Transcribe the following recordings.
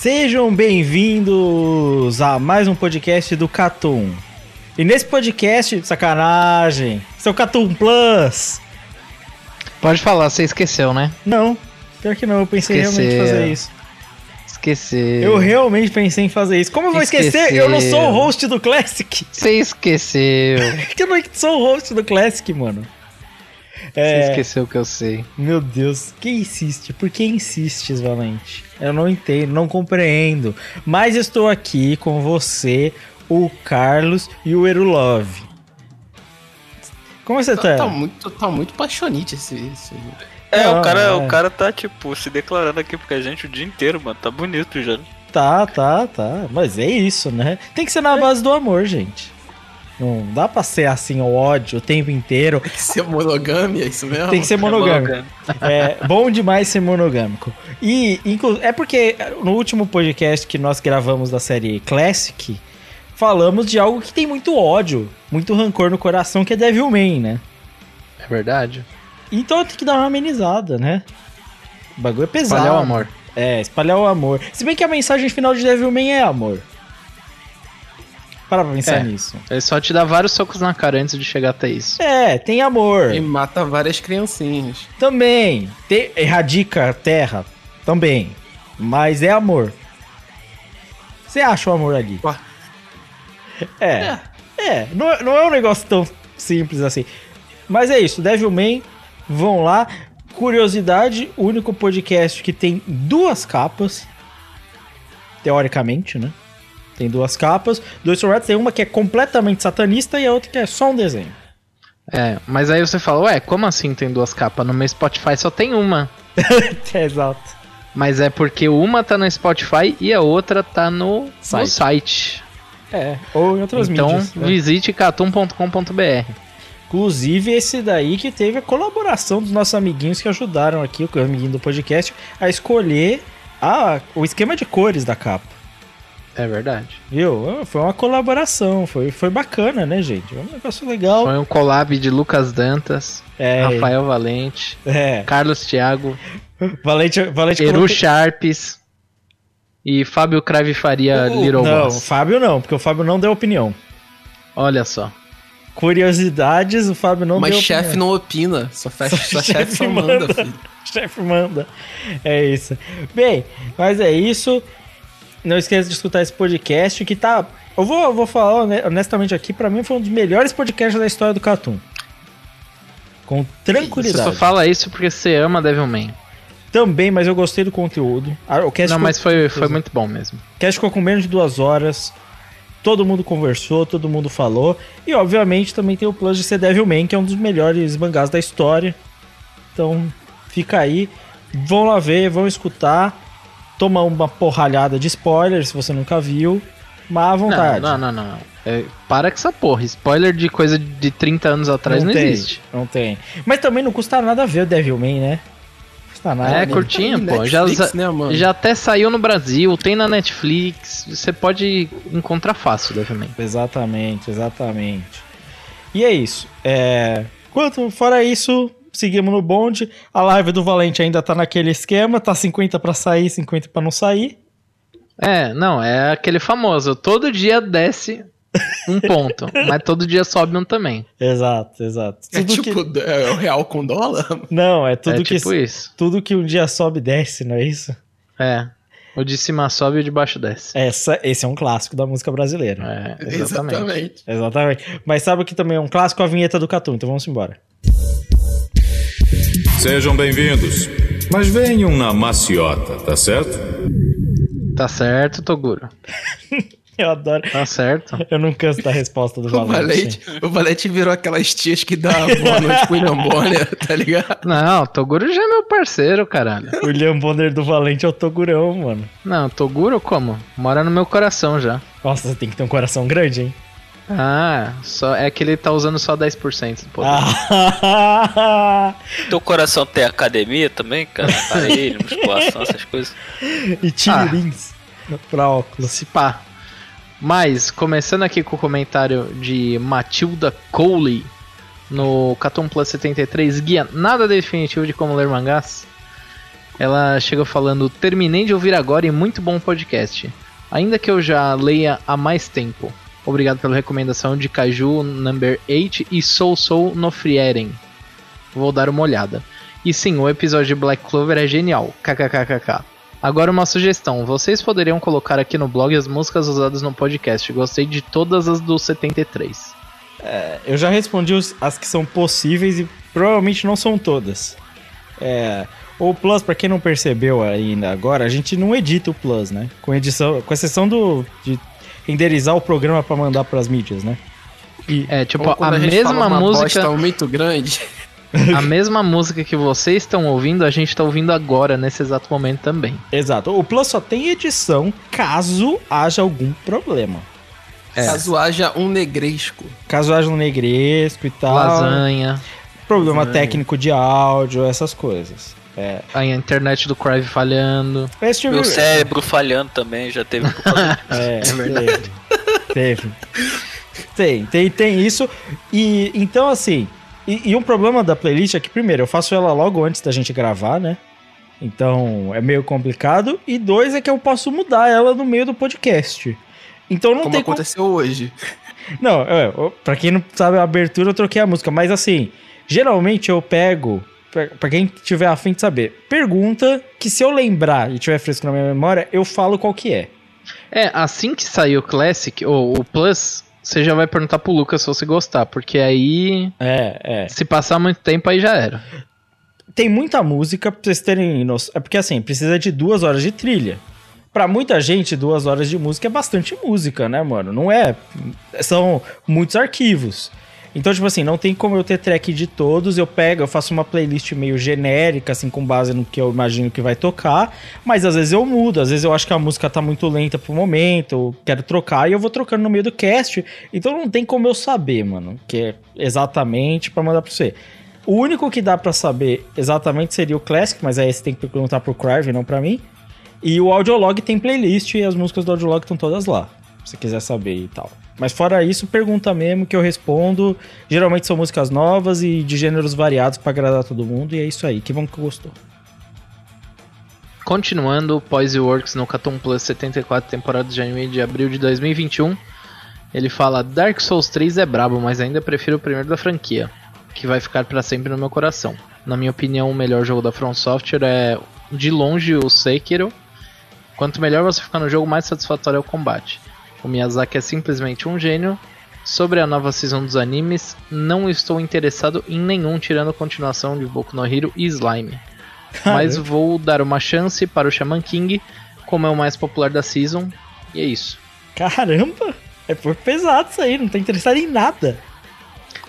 Sejam bem-vindos a mais um podcast do Catum. E nesse podcast, sacanagem, seu Catum Plus. Pode falar, você esqueceu, né? Não, pior que não, eu pensei Esqueceu. realmente em fazer isso. Esqueceu. Eu realmente pensei em fazer isso. Como eu vou esquecer? Esqueceu. Eu não sou o host do Classic. Você esqueceu. Eu não sou o host do Classic, mano. Você É, esqueceu o que eu sei. Meu Deus, quem insiste? Por que insistes, Valente? Eu não entendo, não compreendo. Mas estou aqui com você, o Carlos e o Erulov. Como você Tá, tá? tá muito, tá muito paixonite esse. esse... É, Não, o, cara, é. o cara tá, tipo, se declarando aqui pra gente o dia inteiro, mano. Tá bonito já. Tá, tá, tá. Mas é isso, né? Tem que ser na base do amor, gente. Não dá pra ser assim, o ódio o tempo inteiro. Tem que ser monogâmia, é isso mesmo? Tem que ser monogâmico. É bom demais ser monogâmico. E inclu- é porque no último podcast que nós gravamos da série Classic, falamos de algo que tem muito ódio, muito rancor no coração, que é Devilman, né? É verdade. Então tem que dar uma amenizada, né? O bagulho é pesado. Espalhar o amor. É, espalhar o amor. Se bem que a mensagem final de Devilman é amor. Para pra pensar É. nisso. Ele só te dá vários socos na cara antes de chegar até isso. É, tem amor. E mata várias criancinhas. Também. Tem, erradica a terra. Também. Mas é amor. Você acha o amor ali? Ué. É. É. Não, não é um negócio tão simples assim. Mas é isso. Devilman, vão lá. Curiosidade, o único podcast que tem duas capas. Teoricamente, né? Tem duas capas. Dois Surats tem uma que é completamente satanista e a outra que é só um desenho. É, mas aí você fala, ué, como assim tem duas capas? No meu Spotify só tem uma. é, exato. Mas é porque uma tá no Spotify e a outra tá no Site. no site. É. Ou em outras então mídias. né? visite catum.com.br. Inclusive esse daí que teve a colaboração dos nossos amiguinhos que ajudaram aqui, o amiguinho do podcast, a escolher a, o esquema de cores da capa. É verdade. Viu? Foi uma colaboração, foi, foi bacana, né, gente? Foi um negócio legal. Foi um collab de Lucas Dantas, É, Rafael Valente, é. Carlos Thiago, Valente, Valente Eru coloquei- Sharps e Fábio Crave Faria O- Little Não, o Boss. Fábio não, porque o Fábio não deu opinião. Olha só. Curiosidades, o Fábio não Mas deu chefe opinião. não opina. Só, faz, só chefe chefe só manda, manda. filho. chefe manda. É isso. Bem, mas é isso. Não esqueça de escutar esse podcast que tá. Eu vou, eu vou falar hone- honestamente aqui, pra mim foi um dos melhores podcasts da história do Catum. Com Você tranquilidade. só fala isso porque você ama Devilman. Também, mas eu gostei do conteúdo. O cast Não, mas foi, foi muito bom mesmo. o cast ficou com menos de duas horas. Todo mundo conversou, todo mundo falou. E obviamente também tem o plus de ser Devilman, que é um dos melhores mangás da história. Então, fica aí. Vão lá ver, vão escutar. Toma uma porralhada de spoilers se você nunca viu. Mas à Não, vontade. não, não, não. É, para com essa porra. Spoiler de coisa de 30 anos atrás não, tem, existe. Não tem. Mas também não custa nada ver o Devilman, né? Custa nada. É, né? curtinho, Tá pô. em Já, Netflix, já, né, mano? já até saiu no Brasil, tem na Netflix. Você pode encontrar fácil Devilman. Exatamente, exatamente. E é isso. É... Quanto fora isso, seguimos no bonde. A live do Valente ainda tá naquele esquema, tá 50 pra sair, 50 pra não sair. É, não, é aquele famoso. Todo dia desce um ponto, mas todo dia sobe um também. Exato, exato. É Tudo tipo, que... é o real com dólar? Não, é tudo é que tipo isso. tudo que um dia sobe desce, não é isso? É. O de cima sobe e o de baixo desce. Essa, esse é um clássico da música brasileira. É, exatamente. Exatamente. Exatamente. Mas sabe o que também é um clássico? A vinheta do Catum. Então vamos embora. Sejam bem-vindos. Mas venham na maciota, tá certo? Tá certo, Toguro. Eu adoro. Tá certo. Eu não canso da resposta do O Valente. O Valete virou aquelas tias que dá boa noite pro William Bonner, tá ligado? Não, Toguro já é meu parceiro, caralho. O William Bonner do Valente é o Togurão, mano. Não, Toguro como? Mora no meu coração já. Nossa, você tem que ter um coração grande, hein? Ah, só é que ele tá usando só 10% do poder. Ah, Teu coração tem academia também, cara? Aparelho, musculação, essas coisas. e tirins pra óculos. Se pá. Mas, começando aqui com o comentário de Matilda Coley no Catum Plus 73, guia nada definitivo de como ler mangás. Ela chega falando: Terminei de ouvir agora e muito bom podcast. Ainda que eu já leia há mais tempo. Obrigado pela recomendação de Kaiju Number 8 e Soul Soul no Frieren. Vou dar uma olhada. E sim, o episódio de Black Clover é genial. KKKKK. Agora uma sugestão, vocês poderiam colocar aqui no blog as músicas usadas no podcast. Gostei de todas as do 73. Eu já respondi as que são possíveis e provavelmente não são todas. É, o Plus, pra quem não percebeu ainda agora, a gente não edita o Plus, né? Com edição, com exceção do de renderizar o programa pra mandar pras mídias, né? E É, tipo, a, gente fala mesma uma música, bosta muito grande. a mesma música que vocês estão ouvindo, a gente tá ouvindo agora nesse exato momento também. exato, o Plus só tem edição caso haja algum problema. É. Caso haja um negresco. Caso haja um negresco e tal, Lasanha, problema Lasanha. técnico de áudio, essas coisas. É, a internet do Crive falhando. Meu cérebro falhando também, já teve. disso. É, verdade. Teve. Tem, tem, tem isso. E então, assim. E, e um problema da playlist é que, primeiro, eu faço ela logo antes da gente gravar, né? Então é meio complicado. E dois é que eu posso mudar ela no meio do podcast. Então não Como tem como. aconteceu hoje. Não, é, pra quem não sabe a abertura, eu troquei a música. Mas assim, geralmente eu pego. Pra pra quem tiver afim de saber, pergunta que se eu lembrar e tiver fresco na minha memória, eu falo qual que é. É, assim que sair o Classic, ou o Plus, você já vai perguntar pro Lucas se você gostar, porque aí, É, é. se passar muito tempo, aí já era. tem muita música pra vocês terem noção. É porque assim, precisa de duas horas de trilha. Pra muita gente, duas horas de música é bastante música, né, mano? Não é. São muitos arquivos. Então, tipo assim, não tem como eu ter track de todos. Eu pego, eu faço uma playlist meio genérica, assim, com base no que eu imagino que vai tocar. Mas às vezes eu mudo, às vezes eu acho que a música tá muito lenta pro momento, eu quero trocar e eu vou trocando no meio do cast. Então não tem como eu saber, mano, que é exatamente pra mandar pra você. O único que dá pra saber exatamente seria o Classic, mas aí você tem que perguntar pro Crive, não pra mim. E o Audiolog tem playlist e as músicas do Audiolog estão todas lá, se quiser saber e tal. Mas fora isso, pergunta mesmo que eu respondo. Geralmente são músicas novas e de gêneros variados pra agradar todo mundo. E é isso aí, que bom que gostou. Continuando, Poise Works no Catum Plus 74, temporada de anime de abril de 2021. Ele fala: Dark Souls 3 é brabo, mas ainda prefiro o primeiro da franquia, que vai ficar pra sempre no meu coração. Na minha opinião, o melhor jogo da From Software é de longe o Sekiro. Quanto melhor você ficar no jogo, mais satisfatório é o combate. O Miyazaki é simplesmente um gênio. Sobre a nova season dos animes, não estou interessado em nenhum, tirando a continuação de Boku no Hero e Slime. Mas vou dar uma chance para o Shaman King, como é o mais popular da season. E é isso. Caramba! É por pesado isso aí, não tá interessado em nada.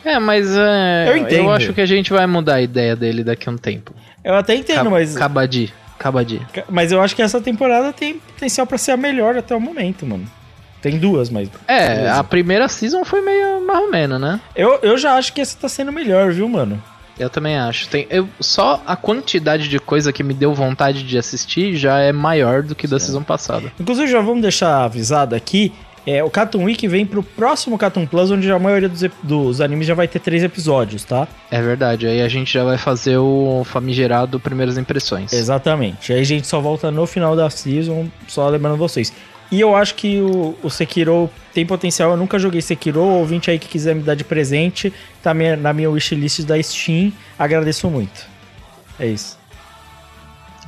É, mas é, Eu entendo. acho que a gente vai mudar a ideia dele daqui a um tempo. Eu até entendo, mas. Cabadi. Cabadi. Mas eu acho que essa temporada tem potencial pra ser a melhor até o momento, mano. Tem duas, mas. É, Beleza. a primeira season foi meio mais ou menos, né? Eu, eu já acho que essa tá sendo melhor, viu, mano? Eu também acho. Tem, eu, só a quantidade de coisa que me deu vontade de assistir já é maior do que da season passada. Inclusive, já vamos deixar avisado aqui. É, o Cartoon Week vem pro próximo Cartoon Plus, onde a maioria dos, dos animes já vai ter três episódios, tá? É verdade, aí a gente já vai fazer o famigerado Primeiras Impressões. Exatamente. Aí a gente só volta no final da season, só lembrando vocês. E eu acho que o, o Sekiro tem potencial. Eu nunca joguei Sekiro. Ouvinte aí que quiser me dar de presente, tá minha- na minha wishlist da Steam. Agradeço muito. É isso.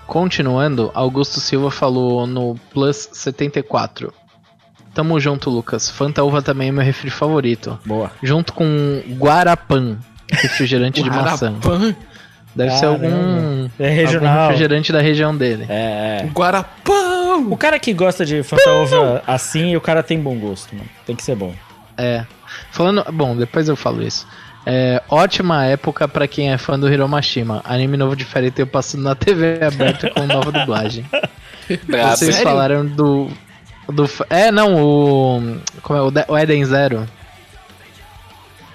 Continuando, Augusto Silva falou no Plus 74. Tamo junto, Lucas. Fanta Uva também é meu refri favorito. Boa. Junto com Guarapan, refrigerante de maçã. Guarapã. Deve ser Caramba. algum, É algum regional. refrigerante da região dele. É, é. Guarapão. O cara que gosta de Fanta Uva assim, o cara tem bom gosto, mano. Tem que ser bom. É. Falando. Bom, depois eu falo isso. É, ótima época pra quem é fã do Hiromashima. Anime novo de Fairy Tail passando na TV aberta com nova dublagem. Vocês falaram do. do é, não, o. Como é? O, De- o Eden Zero.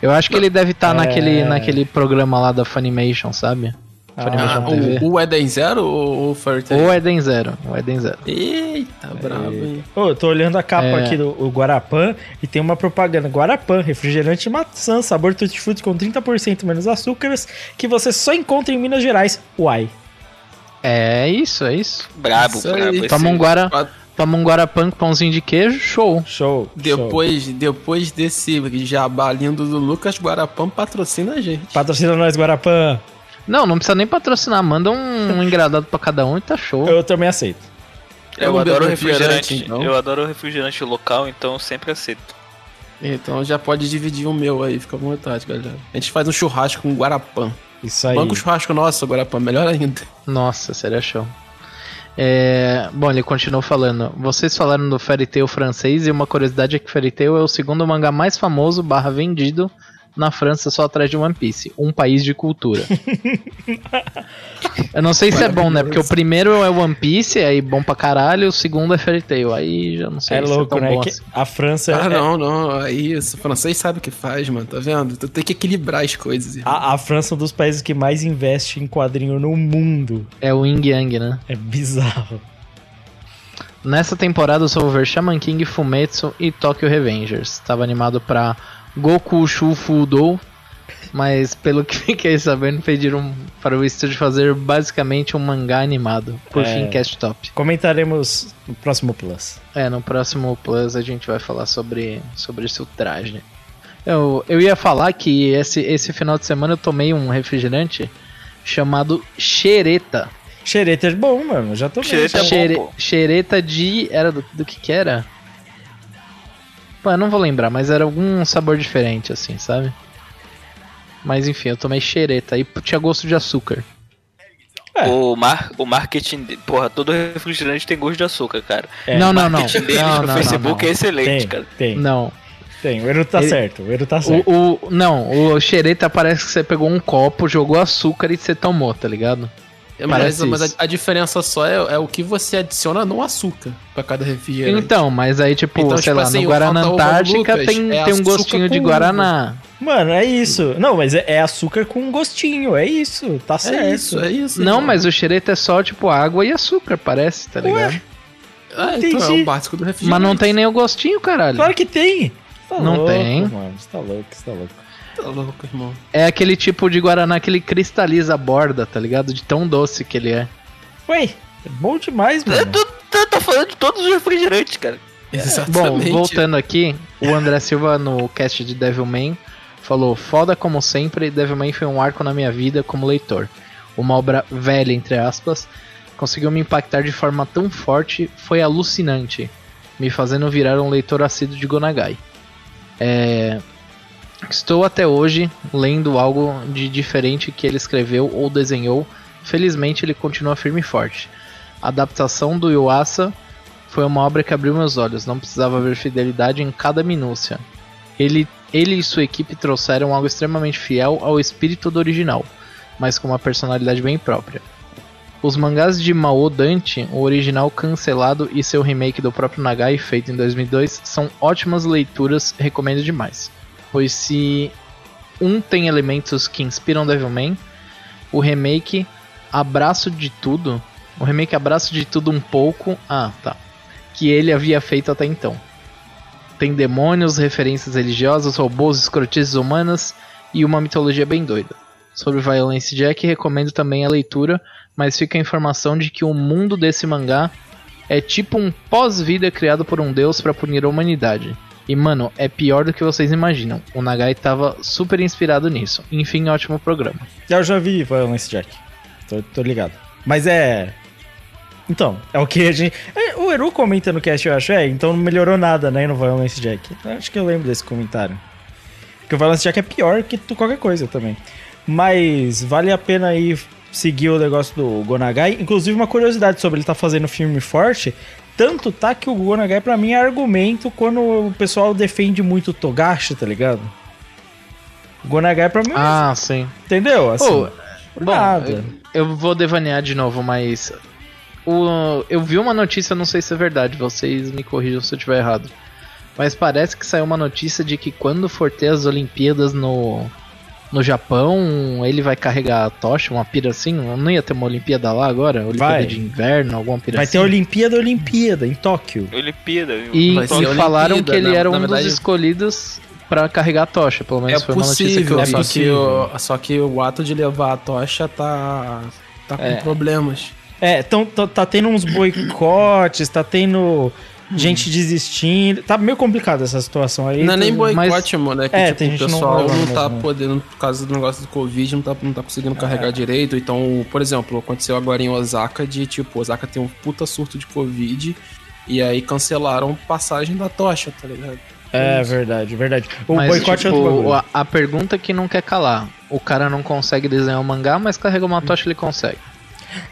Eu acho que ele deve estar É. naquele, naquele programa lá da Funimation, sabe? Ah, o, o Eden Zero ou o Fairy Tail? O Eden Zero. O Eden Zero. Eita, brabo, hein? Ô, eu tô olhando a capa É. aqui do o Guarapã e tem uma propaganda. Guarapã, refrigerante de maçã, sabor tutti-frutti com 30% menos açúcares, que você só encontra em Minas Gerais. Uai. É isso, é isso. Brabo, Isso brabo. Toma um, guara, toma um guarapã com pãozinho de queijo, show. Show. show. Depois, depois desse jabá lindo do Lucas, Guarapão patrocina a gente. Patrocina nós, Guarapã. Não, não precisa nem patrocinar. Manda um, um engradado pra cada um e tá show. Eu também aceito. Eu Vamos adoro refrigerante. refrigerante, então. Eu adoro refrigerante local, então eu sempre aceito. Então já pode dividir o meu aí, fica à vontade, galera. A gente faz um churrasco com Guarapã. Isso aí. Banco churrasco nosso, Guarapã, melhor ainda. Nossa, seria show. É, bom, ele continuou falando. Vocês falaram do Fairy Tail francês e uma curiosidade é que Fairy Tail é o segundo mangá mais famoso barra vendido na França só atrás de One Piece, um país de cultura. Eu não sei se é bom, né? Porque o primeiro é One Piece, aí bom pra caralho, o segundo é Fairy Tail. Aí já não sei É se louco, é tão né? bom Que assim. a França. Ah, é- não, não, é isso. O francês sabe o que faz, mano, tá vendo? Tu tem que equilibrar as coisas. irmão. A, a França é um dos países que mais investe em quadrinho no mundo. É o Yin Yang, né? É bizarro. Nessa temporada eu só vou ver Shaman King, Fumetsu e Tokyo Revengers. Tava animado pra Goku Shufudou, mas pelo que fiquei sabendo, pediram para o estúdio fazer basicamente um mangá animado. Por É. fim, cast top. Comentaremos no próximo Plus. É, no próximo Plus a gente vai falar sobre, sobre esse traje. Eu, eu ia falar que esse, esse final de semana eu tomei um refrigerante chamado Xereta. Xereta é bom, mano. Já tô Xereta é bom, Xere- pô. Xereta de. Era do, do que que era? Pô, eu não vou lembrar, mas era algum sabor diferente, assim, sabe? Mas enfim, eu tomei xereta e tinha gosto de açúcar. É. O, mar, o marketing. Porra, todo refrigerante tem gosto de açúcar, cara. É, não, o não, não. marketing deles Não, no não, Facebook não, é excelente, Tem, cara. tem, não. tem. O Eru tá Ele- certo. O Eru tá certo. O, o, não, o xereta parece que você pegou um copo, jogou açúcar e você tomou, tá ligado? É, mas mas a, a diferença só é, é o que você adiciona no açúcar pra cada refrigerante. Então, mas aí, tipo, Então, sei tipo lá, assim, no o Guaraná Antártica Lucas tem, é tem um gostinho de Guaraná. Mano, é isso. Não, mas é, é açúcar com gostinho. É isso. Tá certo. É isso, é isso. Não, irmão. mas o xereta é só, tipo, água e açúcar, parece, tá ligado? Ah, então é o básico do refrigerante. Mas não tem nem o gostinho, caralho. Claro que tem. Tá Não louco, tem. Mano, você tá louco, você tá louco. Tá louco, irmão. É aquele tipo de Guaraná que ele cristaliza a borda, tá ligado? De tão doce que ele é. Ué, é bom demais, Eu mano. tô, tô, tô falando de todos os refrigerantes, cara. Bom, Exatamente. voltando aqui, o André Silva no cast de Devilman falou: Foda como sempre, Devilman foi um arco na minha vida como leitor. Uma obra velha, entre aspas, conseguiu me impactar de forma tão forte, foi alucinante, me fazendo virar um leitor assíduo de Gonagai. É, Estou até hoje lendo algo de diferente que ele escreveu ou desenhou. Felizmente ele continua firme e forte. A adaptação do Yuasa foi uma obra que abriu meus olhos, não precisava ver fidelidade em cada minúcia. Ele, ele e sua equipe trouxeram algo extremamente fiel ao espírito do original, mas com uma personalidade bem própria. Os mangás de Mao Dante, o original cancelado e seu remake do próprio Nagai, feito em 2002, são ótimas leituras, recomendo demais. Pois se um tem elementos que inspiram Devilman, o remake Abraço de Tudo, o remake Abraço de Tudo um pouco, ah, tá, que ele havia feito até então. Tem demônios, referências religiosas, robôs, escrotices humanas e uma mitologia bem doida. Sobre Violence Jack, recomendo também a leitura, mas fica a informação de que o mundo desse mangá é tipo um pós-vida criado por um deus para punir a humanidade. E mano, é pior do que vocês imaginam. O Nagai tava super inspirado nisso. Enfim, ótimo programa. Eu já vi Violence Jack. Tô, tô ligado. Mas é. Então, é o que a gente. é, O Eru comenta no cast, eu acho, é, então não melhorou nada, né, no Violence Jack. Eu Acho que eu lembro desse comentário. Porque o Violence Jack é pior que qualquer coisa também. Mas vale a pena aí seguir o negócio do Gonagai. Inclusive, uma curiosidade sobre ele tá fazendo filme forte. Tanto tá que o Gonagai, pra mim, é argumento quando o pessoal defende muito o Togashi, tá ligado? O Gonagai, pra mim, Ah, sim. entendeu? Assim, Bom, nada. eu, eu vou devanear de novo, mas. O, eu vi uma notícia, não sei se é verdade, vocês me corrijam se eu estiver errado. Mas parece que saiu uma notícia de que quando for ter as Olimpíadas no, no Japão, ele vai carregar a tocha, uma pira assim. Não ia ter uma Olimpíada lá agora? Olimpíada Vai. de inverno, alguma pira Vai assim. ter a Olimpíada, Olimpíada, em Tóquio. Olimpíada? E, e falaram Olimpíada, que ele na- era um verdade- dos escolhidos pra carregar a tocha, pelo menos É foi uma notícia que eu possível, vi. só, que possível. o, só que o ato de levar a tocha tá, tá com É. problemas. É, então tá, tá tendo uns boicotes, tá tendo gente desistindo. Tá meio complicado essa situação aí. não é nem boicote, mano. É que É, tipo, tem o gente não pessoal não, lá tá mesmo. podendo, por causa do negócio do Covid, não tá, não tá conseguindo carregar direito. Então, por exemplo, aconteceu agora em Osaka de tipo, Osaka tem um puta surto de Covid. E aí cancelaram passagem da tocha, tá ligado? É verdade, verdade. O Mas, boicote é outro tipo, a, a pergunta que não quer calar. O cara não consegue desenhar um mangá, mas carregar uma tocha ele consegue.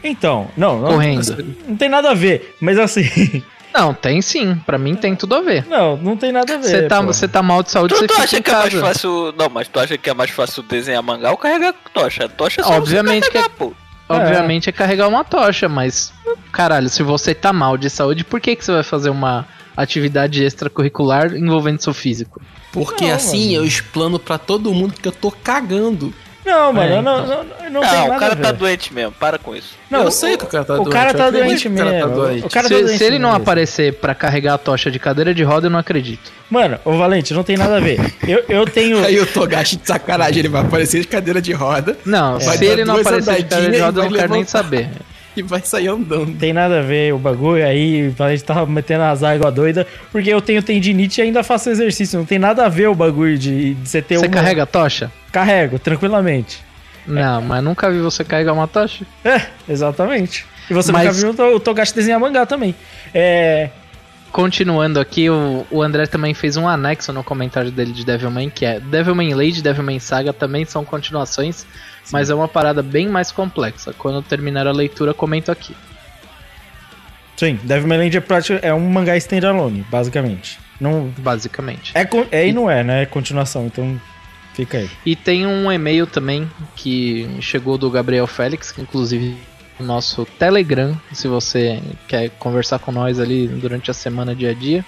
Então, não, não, Correndo. não tem nada a ver, mas assim, Não, tem sim. Pra mim tem tudo a ver. não, não tem nada a ver. Você tá, pô. você tá mal de saúde, Tu, você tu fica acha em que é mais fácil. Não, mas tu acha que é mais fácil desenhar mangá ou carregar tocha? A tocha é só Obviamente você que é- carregar, pô. Obviamente é carregar uma tocha, mas. Caralho, se você tá mal de saúde, por que, que você vai fazer uma atividade extracurricular envolvendo seu físico? Porque Não, assim mano. eu explano pra todo mundo que eu tô cagando. Não, mano, É, não, então. não, não, não Não, tem o nada cara a ver. tá doente mesmo, para com isso. Não, eu sei que o cara tá o doente. cara eu tá doente que o cara tá mesmo. doente. O cara tá se, doente se ele não mesmo. aparecer pra carregar a tocha de cadeira de roda, eu não acredito. Mano, ô Valente, não tem nada a ver. Eu, eu tenho. Aí o Togashi de sacanagem, ele vai aparecer de cadeira de roda Não, se ele não aparecer de cadeira de roda, eu não quero nem saber. E vai sair andando. Tem nada a ver o bagulho aí, a gente tava metendo as águas doida, porque eu tenho tendinite e ainda faço exercício. Não tem nada a ver o bagulho de, de você ter Você uma- carrega a tocha? Carrego, tranquilamente. Não, mas nunca vi você carregar uma tocha. É, exatamente. E você Mas- nunca viu o To- o Togashi desenhar mangá também. É. Continuando aqui, o, o André também fez um anexo no comentário dele de Devilman, que é Devilman Lady e Devilman Saga também são continuações, mas é uma parada bem mais complexa. Quando eu terminar a leitura, comento aqui. Sim, Devilman Land é, prática- é um mangá standalone, basicamente. Não, Basicamente. é, é e não é, né? É continuação, então fica aí. E tem um e-mail também que chegou do Gabriel Félix, que inclusive o nosso Telegram, se você quer conversar com nós ali durante a semana, dia a dia,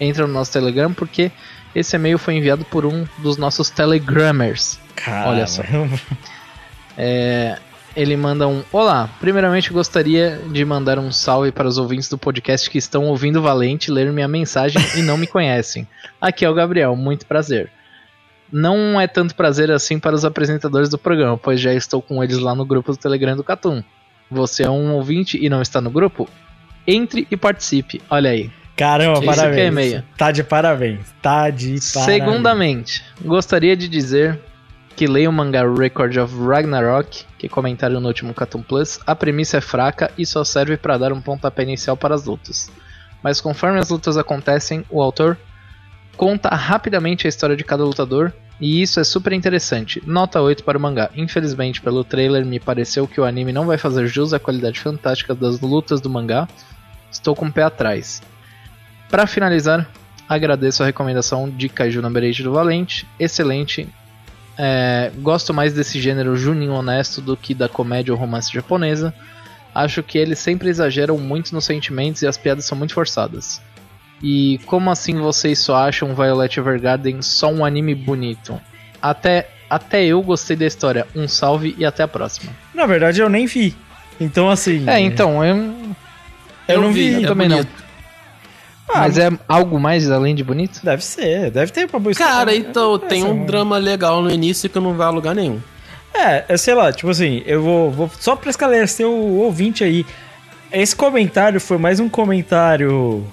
entra no nosso Telegram, porque esse e-mail foi enviado por um dos nossos Telegrammers. Olha só. É, ele manda um: Olá, primeiramente gostaria de mandar um salve para os ouvintes do podcast que estão ouvindo Valente ler minha mensagem e não me conhecem. Aqui é o Gabriel, muito prazer. Não é tanto prazer assim para os apresentadores do programa, pois já estou com eles lá no grupo do Telegram do Catum. Você é um ouvinte e não está no grupo? Entre e participe. Olha aí. Caramba, Isso aqui é parabéns. Tá de parabéns. Tá de parabéns. Segundamente, gostaria de dizer que leio o mangá Record of Ragnarok, que comentaram no último Catum Plus. A premissa é fraca e só serve para dar um pontapé inicial para as lutas. Mas conforme as lutas acontecem, o autor conta rapidamente a história de cada lutador, e isso é super interessante. Nota 8 para o mangá. Infelizmente, pelo trailer, me pareceu que o anime não vai fazer jus à qualidade fantástica das lutas do mangá. Estou com o pé atrás. Para finalizar, agradeço a recomendação de Kaiju Number 8 do Valente. Excelente. É, gosto mais desse gênero juninho honesto do que da comédia ou romance japonesa. Acho que eles sempre exageram muito nos sentimentos e as piadas são muito forçadas. E como assim vocês só acham Violet Evergarden só um anime bonito? Até, até eu gostei da história. Um salve e até a próxima. Na verdade, eu nem vi. Então, assim. É, então, eu, Eu, não vi. eu é também não. Ah, Mas é algo mais além de bonito? Deve ser, deve ter pra boa Cara, então tem um mano. drama legal no início que não vai a lugar nenhum. É, é, sei lá, tipo assim, eu vou, vou só pra esclarecer o ouvinte aí. Esse comentário foi mais um comentário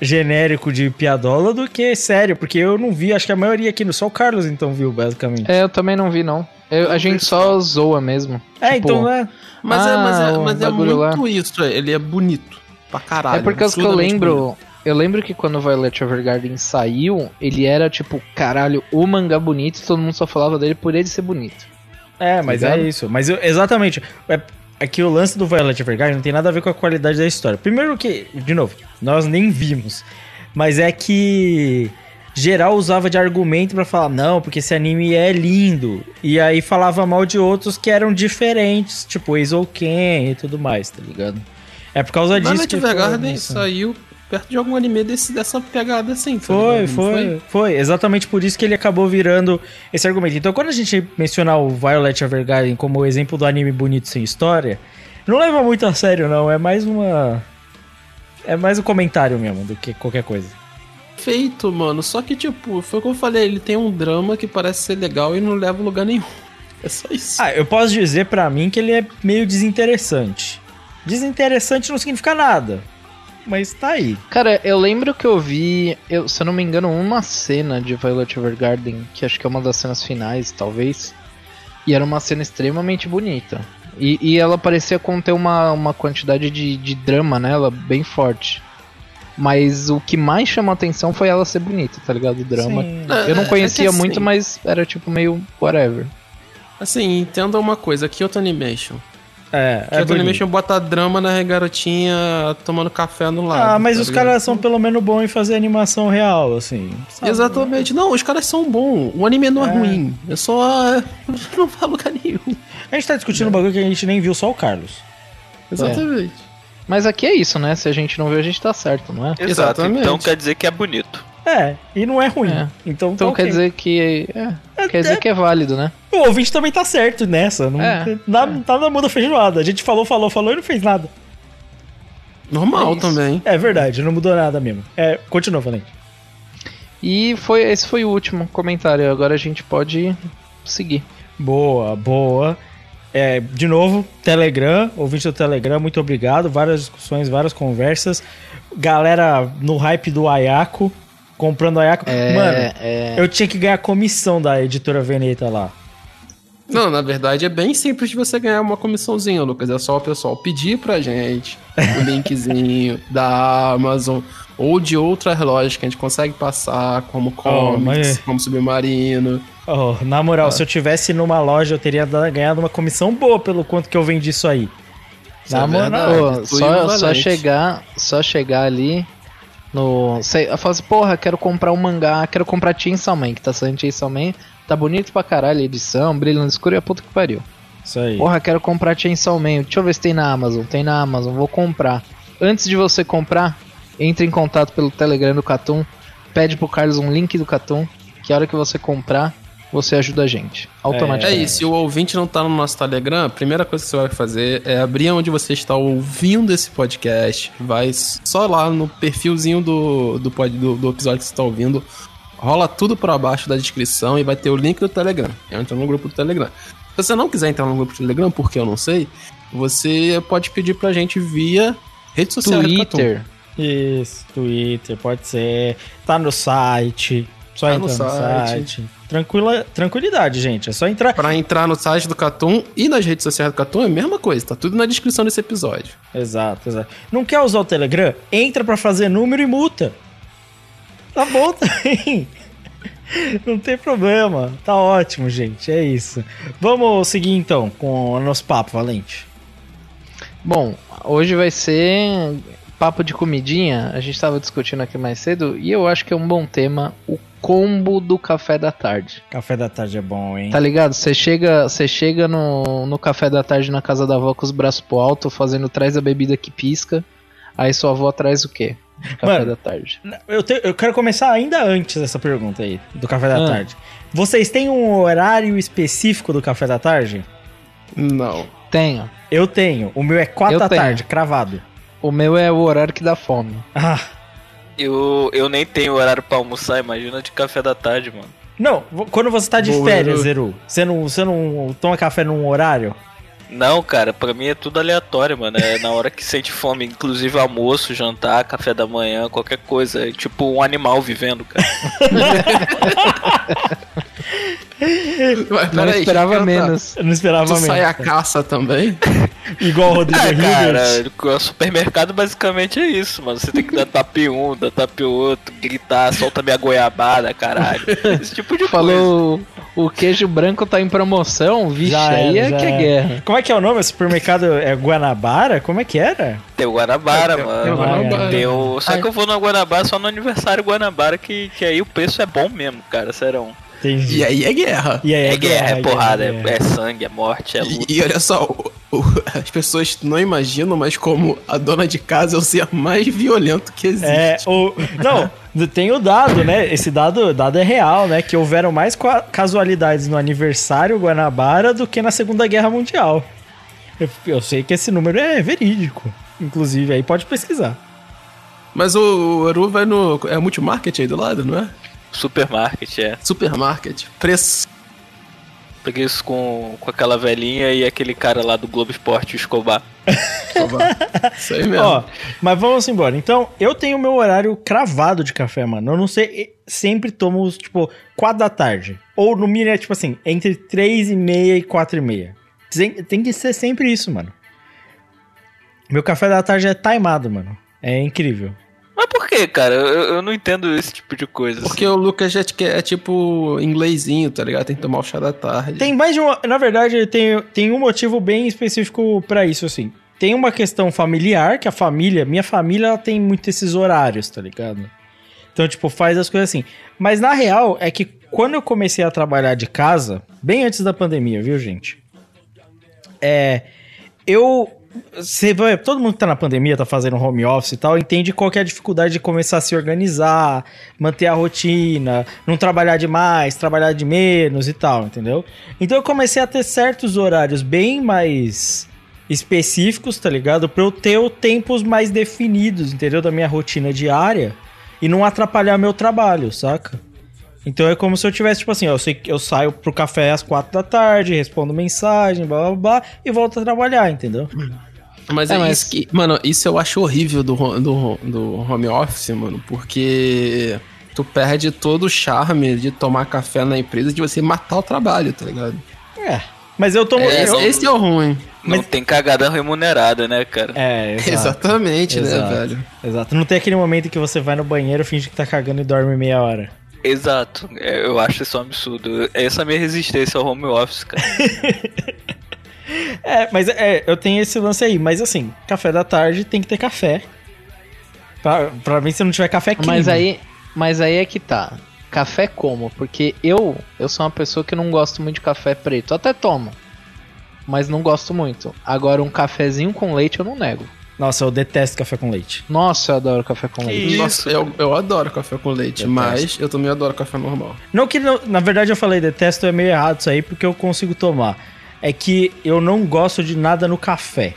genérico de piadola do que sério, porque eu não vi, acho que a maioria aqui, só o Carlos então viu, basicamente. É, eu também não vi, não. Eu- a gente só zoa mesmo. É, Tipo, então é. Mas, é, mas, Ah, é, o mas é muito lá. isso, é, ele é bonito. Pra caralho. É por causa que eu absurdamente bonito. Lembro. Eu lembro que quando o Violet Evergarden saiu, ele era tipo, caralho, o mangá bonito, e todo mundo só falava dele por ele ser bonito. É, mas Tá é isso. Mas eu- exatamente. É, é que o lance do Violet Evergarden não tem nada a ver com a qualidade da história. Primeiro que, de novo, nós nem vimos. Mas é que geral usava de argumento pra falar, não, porque esse anime é lindo. E aí falava mal de outros que eram diferentes, tipo Eizouken e tudo mais, tá ligado? É por causa disso Violet Evergarden saiu perto de algum anime desse, dessa pegada assim. tá Foi? Não foi, foi, Exatamente por isso que ele acabou virando esse argumento. Então, quando a gente mencionar o Violet Evergarden como exemplo do anime bonito sem história, não leva muito a sério, não. É mais uma. É mais um comentário mesmo do que qualquer coisa. Feito, mano. Só que, tipo, foi o que eu falei, ele tem um drama que parece ser legal e não leva a lugar nenhum. É só isso. Ah, eu posso dizer pra mim que ele é meio desinteressante. Desinteressante não significa nada. Mas tá aí. Cara, eu lembro que eu vi, eu, se eu não me engano, uma cena de Violet Evergarden, que acho que é uma das cenas finais, talvez. E era uma cena extremamente bonita. E, e ela parecia conter uma, uma quantidade de, de drama nela bem forte. Mas o que mais chamou a atenção foi ela ser bonita, tá ligado? O drama. Sim. É, Eu não é conhecia assim, muito, mas era tipo meio whatever. Assim, entenda uma coisa, Kyoto Animation. É, é. Animation bota drama na garotinha tomando café no lado. Ah, mas tá os caras são pelo menos bons em fazer animação real, assim. sabe? Exatamente. Não, os caras são bons. O anime não é, É. ruim. É só. não a lugar nenhum. A gente tá discutindo um bagulho que a gente nem viu, só o Carlos. Exatamente. Mas aqui é isso, né? Se a gente não viu, a gente tá certo, não é? Exato, Exatamente. então quer dizer que é bonito. É, e não é ruim. É. Então, Então tá quer ok. dizer que. É, É, quer dizer é. que é válido, né? O ouvinte também tá certo nessa. Não, É, nada, nada muda feijoada. A gente falou, falou, falou e não fez nada. Normal É também. É verdade, não mudou nada mesmo. É, continua, Valente. E foi, esse foi o último comentário. Agora a gente pode seguir. Boa, boa. É, de novo, Telegram, ouvinte do Telegram, muito obrigado. Várias discussões, várias conversas. Galera no hype do Ayako, comprando Ayako. É, Mano, é. eu tinha que ganhar comissão da editora Veneta lá. Não, na verdade é bem simples de você ganhar uma comissãozinha, Lucas. É só o pessoal pedir pra gente o linkzinho da Amazon ou de outras lojas que a gente consegue passar, como Comics, mas- como Submarino. Oh, na moral, se eu tivesse numa loja, eu teria ganhado uma comissão boa pelo quanto que eu vendi isso aí. Isso Na é moral. só, só chegar, só chegar ali no, sei, eu falo assim, porra, quero comprar um mangá, quero comprar Chainsaw Man, que tá saindo Chainsaw Man, tá bonito pra caralho a edição, brilho no escuro e a puta que pariu. Isso aí. Porra, quero comprar Chainsaw Man, deixa eu ver se tem na Amazon, tem na Amazon, vou comprar. Antes de você comprar, entre em contato pelo Telegram do Catum, pede pro Carlos um link do Catum, que a hora que você comprar, você ajuda a gente, É automaticamente. isso, se o ouvinte não tá no nosso Telegram, a primeira coisa que você vai fazer é abrir onde você está ouvindo esse podcast. Vai só lá no perfilzinho do, do, pod- do, do episódio que você está ouvindo. Rola tudo para baixo da descrição e vai ter o link do Telegram. Entra no grupo do Telegram. Se você não quiser entrar no grupo do Telegram, porque eu não sei, você pode pedir pra gente via rede social. Twitter, Isso, Twitter, pode ser. Tá no site. Só Tá entrar no no site. site. Tranquila, tranquilidade, gente. É só entrar. Pra entrar no site do Catum e nas redes sociais do Catum é a mesma coisa, tá tudo na descrição desse episódio. Exato, exato. Não quer usar o Telegram? Entra pra fazer número e multa. Tá bom também. Não tem problema. Tá ótimo, gente. É isso. Vamos seguir então com o nosso papo, Valente. Bom, hoje vai ser papo de comidinha. A gente tava discutindo aqui mais cedo e eu acho que é um bom tema o combo do café da tarde. Café da tarde é bom, hein? Tá ligado? Você chega, você chega no, no café da tarde na casa da avó com os braços pro alto, fazendo traz a bebida que pisca. Aí sua avó traz o quê? Café Mano, da tarde. Eu, te- eu quero começar ainda antes dessa pergunta aí, do café da Ah. tarde. Vocês têm um horário específico do café da tarde? Não. Tenho. Eu tenho. O meu é 4 Eu da tenho. tarde, cravado. O meu é o horário que dá fome. Ah, Eu, eu nem tenho horário pra almoçar, imagina de café da tarde, mano. não, quando você tá de Boa, férias, Zeru. Zeru, você não, você não toma café num horário? Não, cara, pra mim é tudo aleatório, mano. É na hora que sente fome, inclusive almoço, jantar, café da manhã, qualquer coisa. É tipo um animal vivendo, cara. Mas Não peraí, esperava menos. Eu não esperava Tu menos. sai a caça também? Igual o Rodrigo Ah, Hilbert. cara, o supermercado basicamente é isso, mano. Você tem que dar tapa em um, dar tapa em outro, gritar, solta minha goiabada, caralho. Esse tipo de coisa. Falou o queijo branco tá em promoção, vixe, Já aí é já que é guerra. Como é que é o nome? O supermercado é Guanabara? Como é que era? Tem o Guanabara, Tem o mano. Guanabara. Tem o... Só que eu vou no Guanabara só no aniversário Guanabara, que, que aí o preço é bom mesmo, cara, serão. Entendi. E aí é guerra. E aí É, guerra, é porrada, é, guerra. é sangue, é morte, é luta. E, e olha só, o- o- as pessoas não imaginam, mas como a dona de casa é o ser mais violento que existe. É, o. Não, tem o dado, né? Esse dado, dado é real, né? Que houveram mais casualidades no aniversário Guanabara do que na Segunda Guerra Mundial. Eu, eu sei que esse número é verídico. Inclusive, aí pode pesquisar. Mas o, o Eru vai no. É multimarket aí do lado, não é? Supermarket, é. Supermarket. Preço. Peguei isso com, com aquela velhinha e aquele cara lá do Globo Esporte, o Escobar. Isso aí mesmo. Ó, mas vamos embora. Então, eu tenho o meu horário cravado de café, mano. Eu não sei, sempre tomo, tipo, 4 da tarde. Ou no mínimo, é tipo assim, entre 3 e meia e 4 e meia. Tem, tem que ser sempre isso, mano. Meu café da tarde é timado, mano. É incrível. Por que, cara? Eu, eu não entendo esse tipo de coisa. Porque assim. o Lucas é, é tipo inglesinho, tá ligado? Tem que tomar o chá da tarde. Tem mais de uma. Na verdade, tem, tem um motivo bem específico pra isso, assim. Tem uma questão familiar, que a família, minha família, ela tem muito esses horários, tá ligado? Então, tipo, faz as coisas assim. Mas na real, é que quando eu comecei a trabalhar de casa, bem antes da pandemia, viu, gente? É. Eu. Você vai, todo mundo que tá na pandemia, tá fazendo home office e tal, entende qual que é a dificuldade de começar a se organizar, manter a rotina, não trabalhar demais, trabalhar de menos e tal, entendeu? Então eu comecei a ter certos horários bem mais específicos, tá ligado? Pra eu ter os tempos mais definidos, entendeu? Da minha rotina diária e não atrapalhar meu trabalho, saca? Então é como se eu tivesse, tipo assim, ó, eu sei eu saio pro café às quatro da tarde, respondo mensagem, blá blá blá, e volto a trabalhar, entendeu? Mas É, é, mas- isso que. Mano, isso eu acho horrível do, do, do home office, mano, porque tu perde todo o charme de tomar café na empresa de você matar o trabalho, tá ligado? É. Mas eu tomo. Esse, eu- esse é o ruim. Não tem cagada remunerada, né, cara? É, exato. Exatamente, Exato. né, velho? Exato. Não tem aquele momento em que você vai no banheiro, finge que tá cagando e dorme meia hora. Exato. É, Eu acho isso um absurdo. Essa é a minha resistência ao home office, cara. É, mas é, eu tenho esse lance aí. Mas assim, café da tarde tem que ter café. Pra, pra mim, se não tiver café, é crime. Mas aí, mas aí é que tá. Café como? Porque eu, eu sou uma pessoa que não gosto muito de café preto. Até tomo. Mas não gosto muito. Agora um cafezinho com leite eu não nego. Nossa, eu detesto café com leite. Nossa, eu adoro café com leite. Isso. Nossa, eu, eu adoro café com leite, Detesto. mas eu também adoro café normal. Não que, não- na verdade, eu falei detesto, é meio errado isso aí, porque eu consigo tomar. É que eu não gosto de nada no café.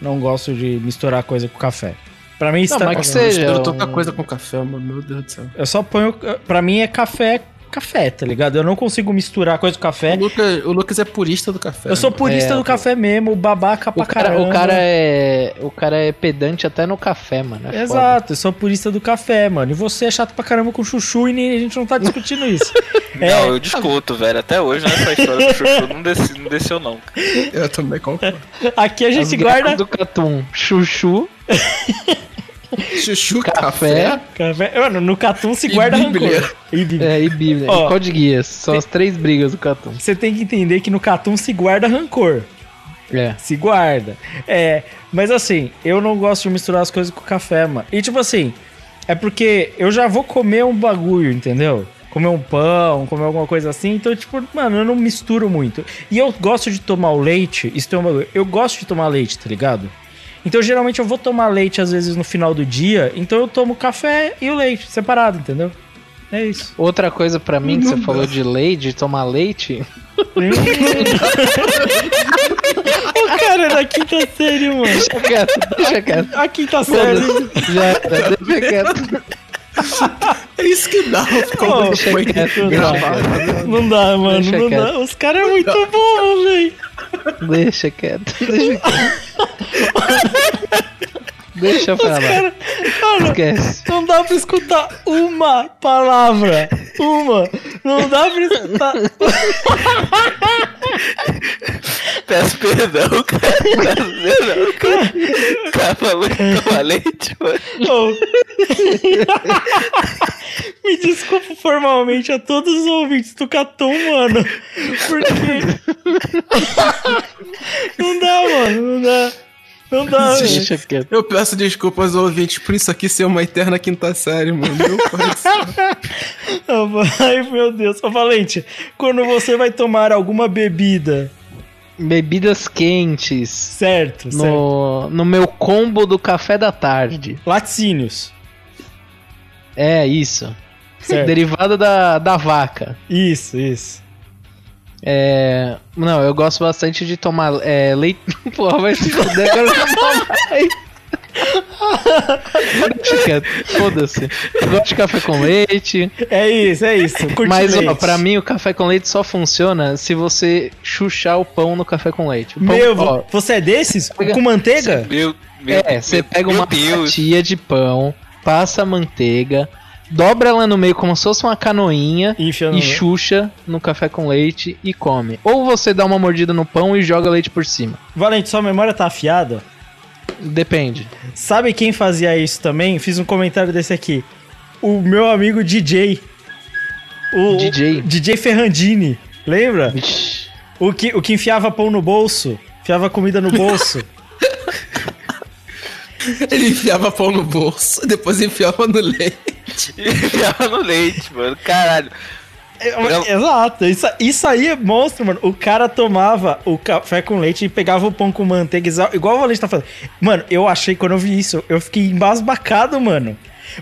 Não gosto de misturar coisa com café. Pra mim, está... mas que Eu seja misturo um- tanta coisa com café, mano. Meu Deus do céu. eu só ponho. Pra mim é café, café, tá ligado? Eu não consigo misturar coisa com café. O Lucas, o Lucas é purista do café. Eu sou purista É, do café mesmo, babaca pra O cara, caramba. o cara é. O cara é pedante até no café, mano. é foda. Exato, eu sou purista do café, mano. E você é chato pra caramba com chuchu e nem, a gente não tá discutindo isso. É, Não, eu discuto, velho. Até hoje nessa história do chuchu não, não desceu, não. cara. Eu também concordo. aqui a As gente guerras guarda. do Catum, chuchu, Chuchu, café, café. Café... Mano, no Catum se E guarda Bíblia. rancor. E Bíblia. é, e Bíblia. Ó, e Código Guias. São as três brigas do Catum. Você tem que entender que no Catum se guarda rancor. É. Se guarda. É, mas assim, eu não gosto de misturar as coisas com café, mano. E tipo assim, é porque eu já vou comer um bagulho, entendeu? Comer um pão, comer alguma coisa assim. Então, tipo, mano, eu não misturo muito. E eu gosto de tomar o leite. Isso tem um bagulho. Eu gosto de tomar leite, tá ligado? Então, geralmente, eu vou tomar leite às vezes no final do dia. Então, eu tomo café e o leite separado, entendeu? É isso. Outra coisa pra mim que você falou de leite, de tomar leite. o cara é da quinta série, mano. Deixa quieto, deixa quieto. A quinta série. Já deixa quieto. É isso que dá. Ô, que foi gravado. Não dá, mano. Deixa não quieto. dá. Os caras é muito bom, velho. Deixa quieto. Deixa quieto. Deixa pra lá. Mano, Esquece. não dá pra escutar uma palavra. Uma. Não dá pra. Tá... Peço perdão, cara. Peço perdão, cara. Cara, que toma leite, mano. Me desculpa formalmente a todos os ouvintes do Catum, mano. Porque. não dá, mano. Não dá. Não dá. Deixa quieto. Eu peço desculpas aos ouvintes por isso aqui ser uma eterna quinta série, mano. Meu pai. Ai, meu Deus. Ô, Valente, quando você vai tomar alguma bebida, Bebidas quentes. certo? certo. No, no meu combo do café da tarde. Laticínios. É, isso. Certo. Derivada da, da vaca. Isso, isso. É. Não, eu gosto bastante de tomar é, leite. Porra, vai se fuder, agora eu não tomo mais. Foda-se. Eu gosto de café com leite. É isso, é isso. Curte Mas, ó, leite. pra mim o café com leite só funciona se você chuchar o pão no café com leite. Pão, Meu, ó, você é desses? Pega- Com manteiga? Meu, meu, é, você pega meu uma Deus. fatia de pão, passa a manteiga, dobra ela no meio como se fosse uma canoinha E enfia no- e xuxa no café com leite e come. Ou você dá uma mordida no pão e joga leite por cima. Valente, sua memória tá afiada? Depende. Sabe quem fazia isso também? Fiz um comentário desse aqui. O meu amigo DJ. O DJ? o DJ Ferrandini. Lembra? O que, o que enfiava pão no bolso. Enfiava comida no bolso. Ele enfiava pão no bolso, depois enfiava no leite. Enfiava no leite, mano. Caralho. É, Exato. Isso, isso aí é monstro, mano. O cara tomava o café com leite e pegava o pão com manteiga, igual o Valente tá falando. Mano, eu achei, quando eu vi isso, eu fiquei embasbacado, mano.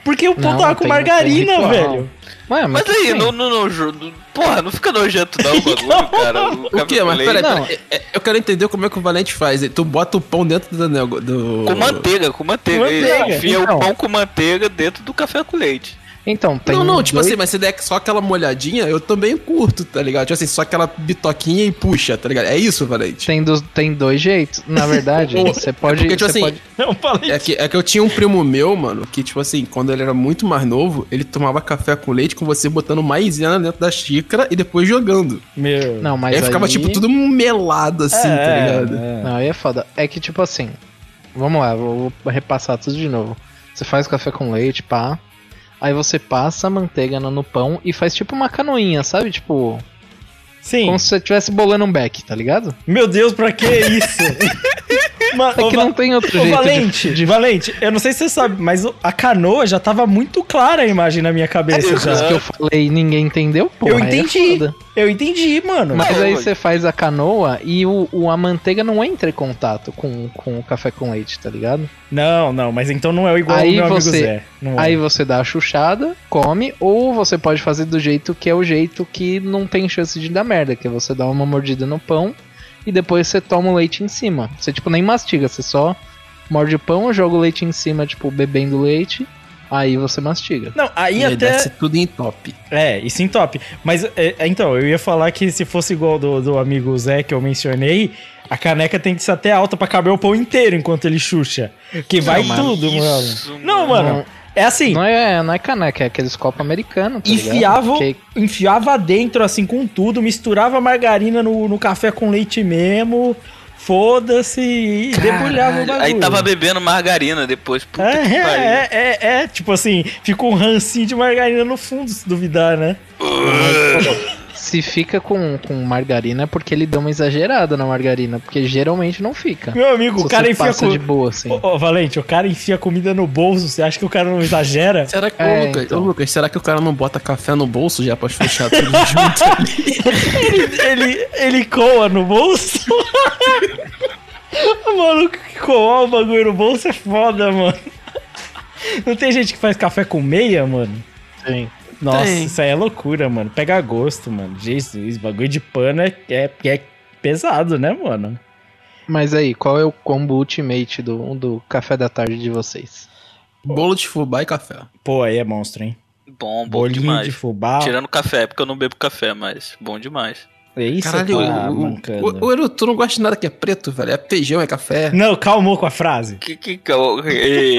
Porque o pão Não, tava com margarina, velho. Ué, Mas que aí, tem? não, não, não, porra, não fica nojento não o bagulho, cara. O, O com Mas leite. peraí, Não. É- é- Eu quero entender como é que o Valente faz. Tu bota o pão dentro do negócio. Do... Com manteiga, com manteiga. Com manteiga. Ele Enfia Então. o pão com manteiga dentro do café com leite. Então, tem Não, não, tipo dois- assim, mas se der só aquela molhadinha, eu também curto, tá ligado? Tipo assim, só aquela bitoquinha e puxa, tá ligado? É isso, Valente? Tem, dos, tem dois jeitos. Na verdade, você pode. porque, tipo você assim, pode... Não, falei. É que, é que eu tinha um primo meu, mano, que, tipo assim, quando ele era muito mais novo, ele tomava café com leite com você botando maisena dentro da xícara e depois jogando. Meu. Não, mas aí ficava, aí- tipo, tudo melado, assim, É, tá ligado? é. Não, aí é foda. É que, tipo assim. Vamos lá, vou, vou repassar tudo de novo. Você faz café com leite, pá. Aí você passa a manteiga no, pão e faz tipo uma canoinha, sabe? Tipo. Sim. Como se você estivesse bolando um beck, tá ligado? Meu Deus, pra que isso? Mano, É que não tem outro jeito. de- Valente, de, Valente, eu não sei se você sabe, mas a canoa já tava muito clara a imagem na minha cabeça Isso já. que eu falei e ninguém entendeu, pô. Eu é entendi. foda. Eu entendi, mano. Mas Não, aí você faz a canoa e o, o- a manteiga não entra em contato com, com o café com leite, tá ligado? Não, não, mas então não é igual Aí o meu amigo você- Zé. Não é. Aí você dá a chuchada, come, ou você pode fazer do jeito que é o jeito que não tem chance de dar merda, que é você dá uma mordida no pão e depois você toma o leite em cima. Você tipo nem mastiga, você só morde o pão, joga o leite em cima, tipo, bebendo leite, aí você mastiga. Não, aí E até. desce tudo em top. É, isso em top. Mas, é, é, então, eu ia falar que se fosse igual do, do amigo Zé que eu mencionei, a caneca tem que ser até alta pra caber o pão inteiro enquanto ele xuxa. Que vai mas tudo, isso, mano. Não, mano. É assim, Não é, não é caneca, é aqueles copos americanos, tá enfiava, Que- enfiava dentro, assim, com tudo, misturava margarina no, no café com leite mesmo, foda-se, e debulhava o bagulho. Aí tava bebendo margarina depois. Puta É, que pariu. é, é, é, é, tipo assim, ficou um rancinho de margarina no fundo, se duvidar, né? Se fica com, com margarina é porque ele deu uma exagerada na margarina, porque geralmente não fica. Meu amigo, Se o cara enfia passa co- de boa, assim. Ô, ô, Valente, o cara enfia comida no bolso, você acha que o cara não exagera? Será que, É, ô, Lucas, então. ô, Lucas, será que o cara não bota café no bolso já pra fechar tudo junto ele, ele, ele coa no bolso? o maluco que coa o bagulho no bolso é foda, mano. Não tem gente que faz café com meia, mano? Tem. Nossa, Tem. isso aí é loucura, mano. Pega gosto, mano. Jesus, bagulho de pano é, é, é pesado, né, mano? Mas aí, qual é o combo ultimate do, do café da tarde de vocês? Bolo de fubá e café. Pô, aí é monstro, hein? Bom, bom Bolinho demais. de fubá. Tirando café, porque eu não bebo café, mas bom demais. É isso, Caralho, tá o, o, mancando. o, o Eru, tu não gosta de nada que é preto, velho. É feijão, é café. Não, calmou com a frase. Que que.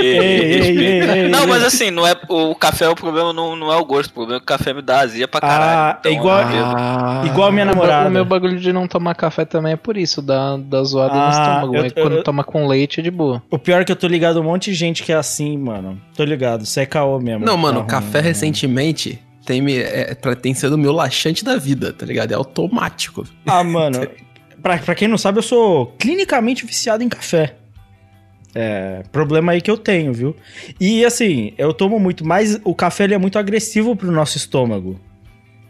ei, Não, mas assim, não é, o café, o problema não, não é o gosto, o problema é que o café me dá azia pra caralho. Ah, é igual- eu bebo. Ah, Igual a minha namorada. O meu bagulho de não tomar café também é por isso, dá, dá zoada Ah, no estômago. eu- Aí quando eu- toma com leite é de boa. O pior é que eu tô ligado a um monte de gente que é assim, mano. Tô ligado, isso é caô mesmo. Não, mano, Tá café ruim, recentemente tem, me, é, pra- tem sido o meu laxante da vida, tá ligado? É automático. Ah, mano, pra, pra quem não sabe, eu sou clinicamente viciado em café. É, problema aí que eu tenho, viu? E assim, eu tomo muito, mas o café ele é muito agressivo pro nosso estômago.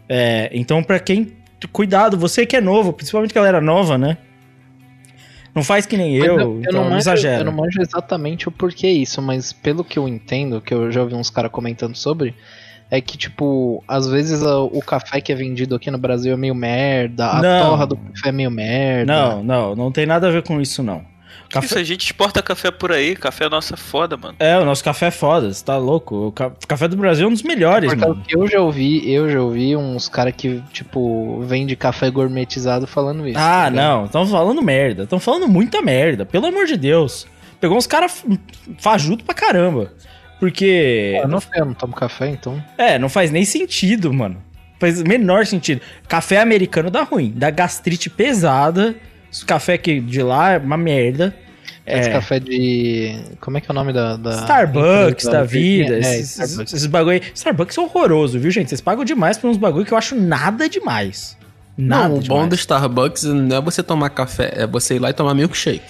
É, então pra quem. Cuidado, você que é novo, principalmente galera nova, né? Não faz que nem Mas eu, então não, manjo, exagera. eu não manjo exatamente o porquê isso, mas pelo que eu entendo, que eu já ouvi uns caras comentando sobre, é que, tipo, às vezes a- o café que é vendido aqui no Brasil é meio merda, a Não. torra do café é meio merda. Não, não, não tem nada a ver com isso, não. Café- Isso, a gente exporta café por aí, café é nossa foda, mano. É, o nosso café é foda, você tá louco? O ca- café do Brasil é um dos melhores, mano. que eu já ouvi, eu já ouvi uns caras que, tipo, vende café gourmetizado falando isso. Ah, tá não, estão falando merda. Estão falando muita merda, pelo amor de Deus. Pegou uns caras fajuto pra caramba. Porque. Eu não, eu não tomo café, então. É, não faz nem sentido, mano. Faz o menor sentido. Café americano dá ruim, dá gastrite pesada. Esse café aqui de lá é uma merda. Esse É. café de. Como é que é o nome da. da Starbucks empresa? da vida, É, esses, Starbucks. esses bagulho aí. Starbucks é horroroso, viu, gente? Vocês pagam demais por uns bagulho que eu acho nada demais. Nada Não, o bom demais. do Starbucks não é você tomar café, é você ir lá e tomar milkshake.